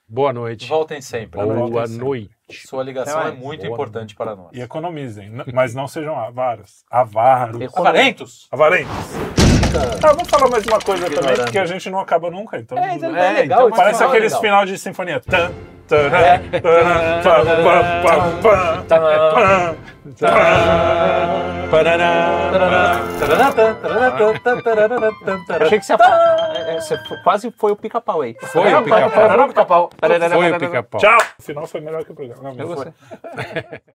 Boa noite. Voltem sempre. Boa sempre. noite. Sua ligação é muito Boa importante para nós. E economizem, mas não sejam avaros. Avaros. Avarentos? Avarentos. Ah, vamos falar mais uma coisa também, Ignorando. porque a gente não acaba nunca. Então, É, então É, é legal. então parece é aqueles legal. final de sinfonia. Tan, taran, taran, pá, Achei que você falar. é, Você quase foi o pica-pau aí. Foi o pica-pau. Foi o pica-pau. Tchau. O final foi melhor que o programa. Gostei.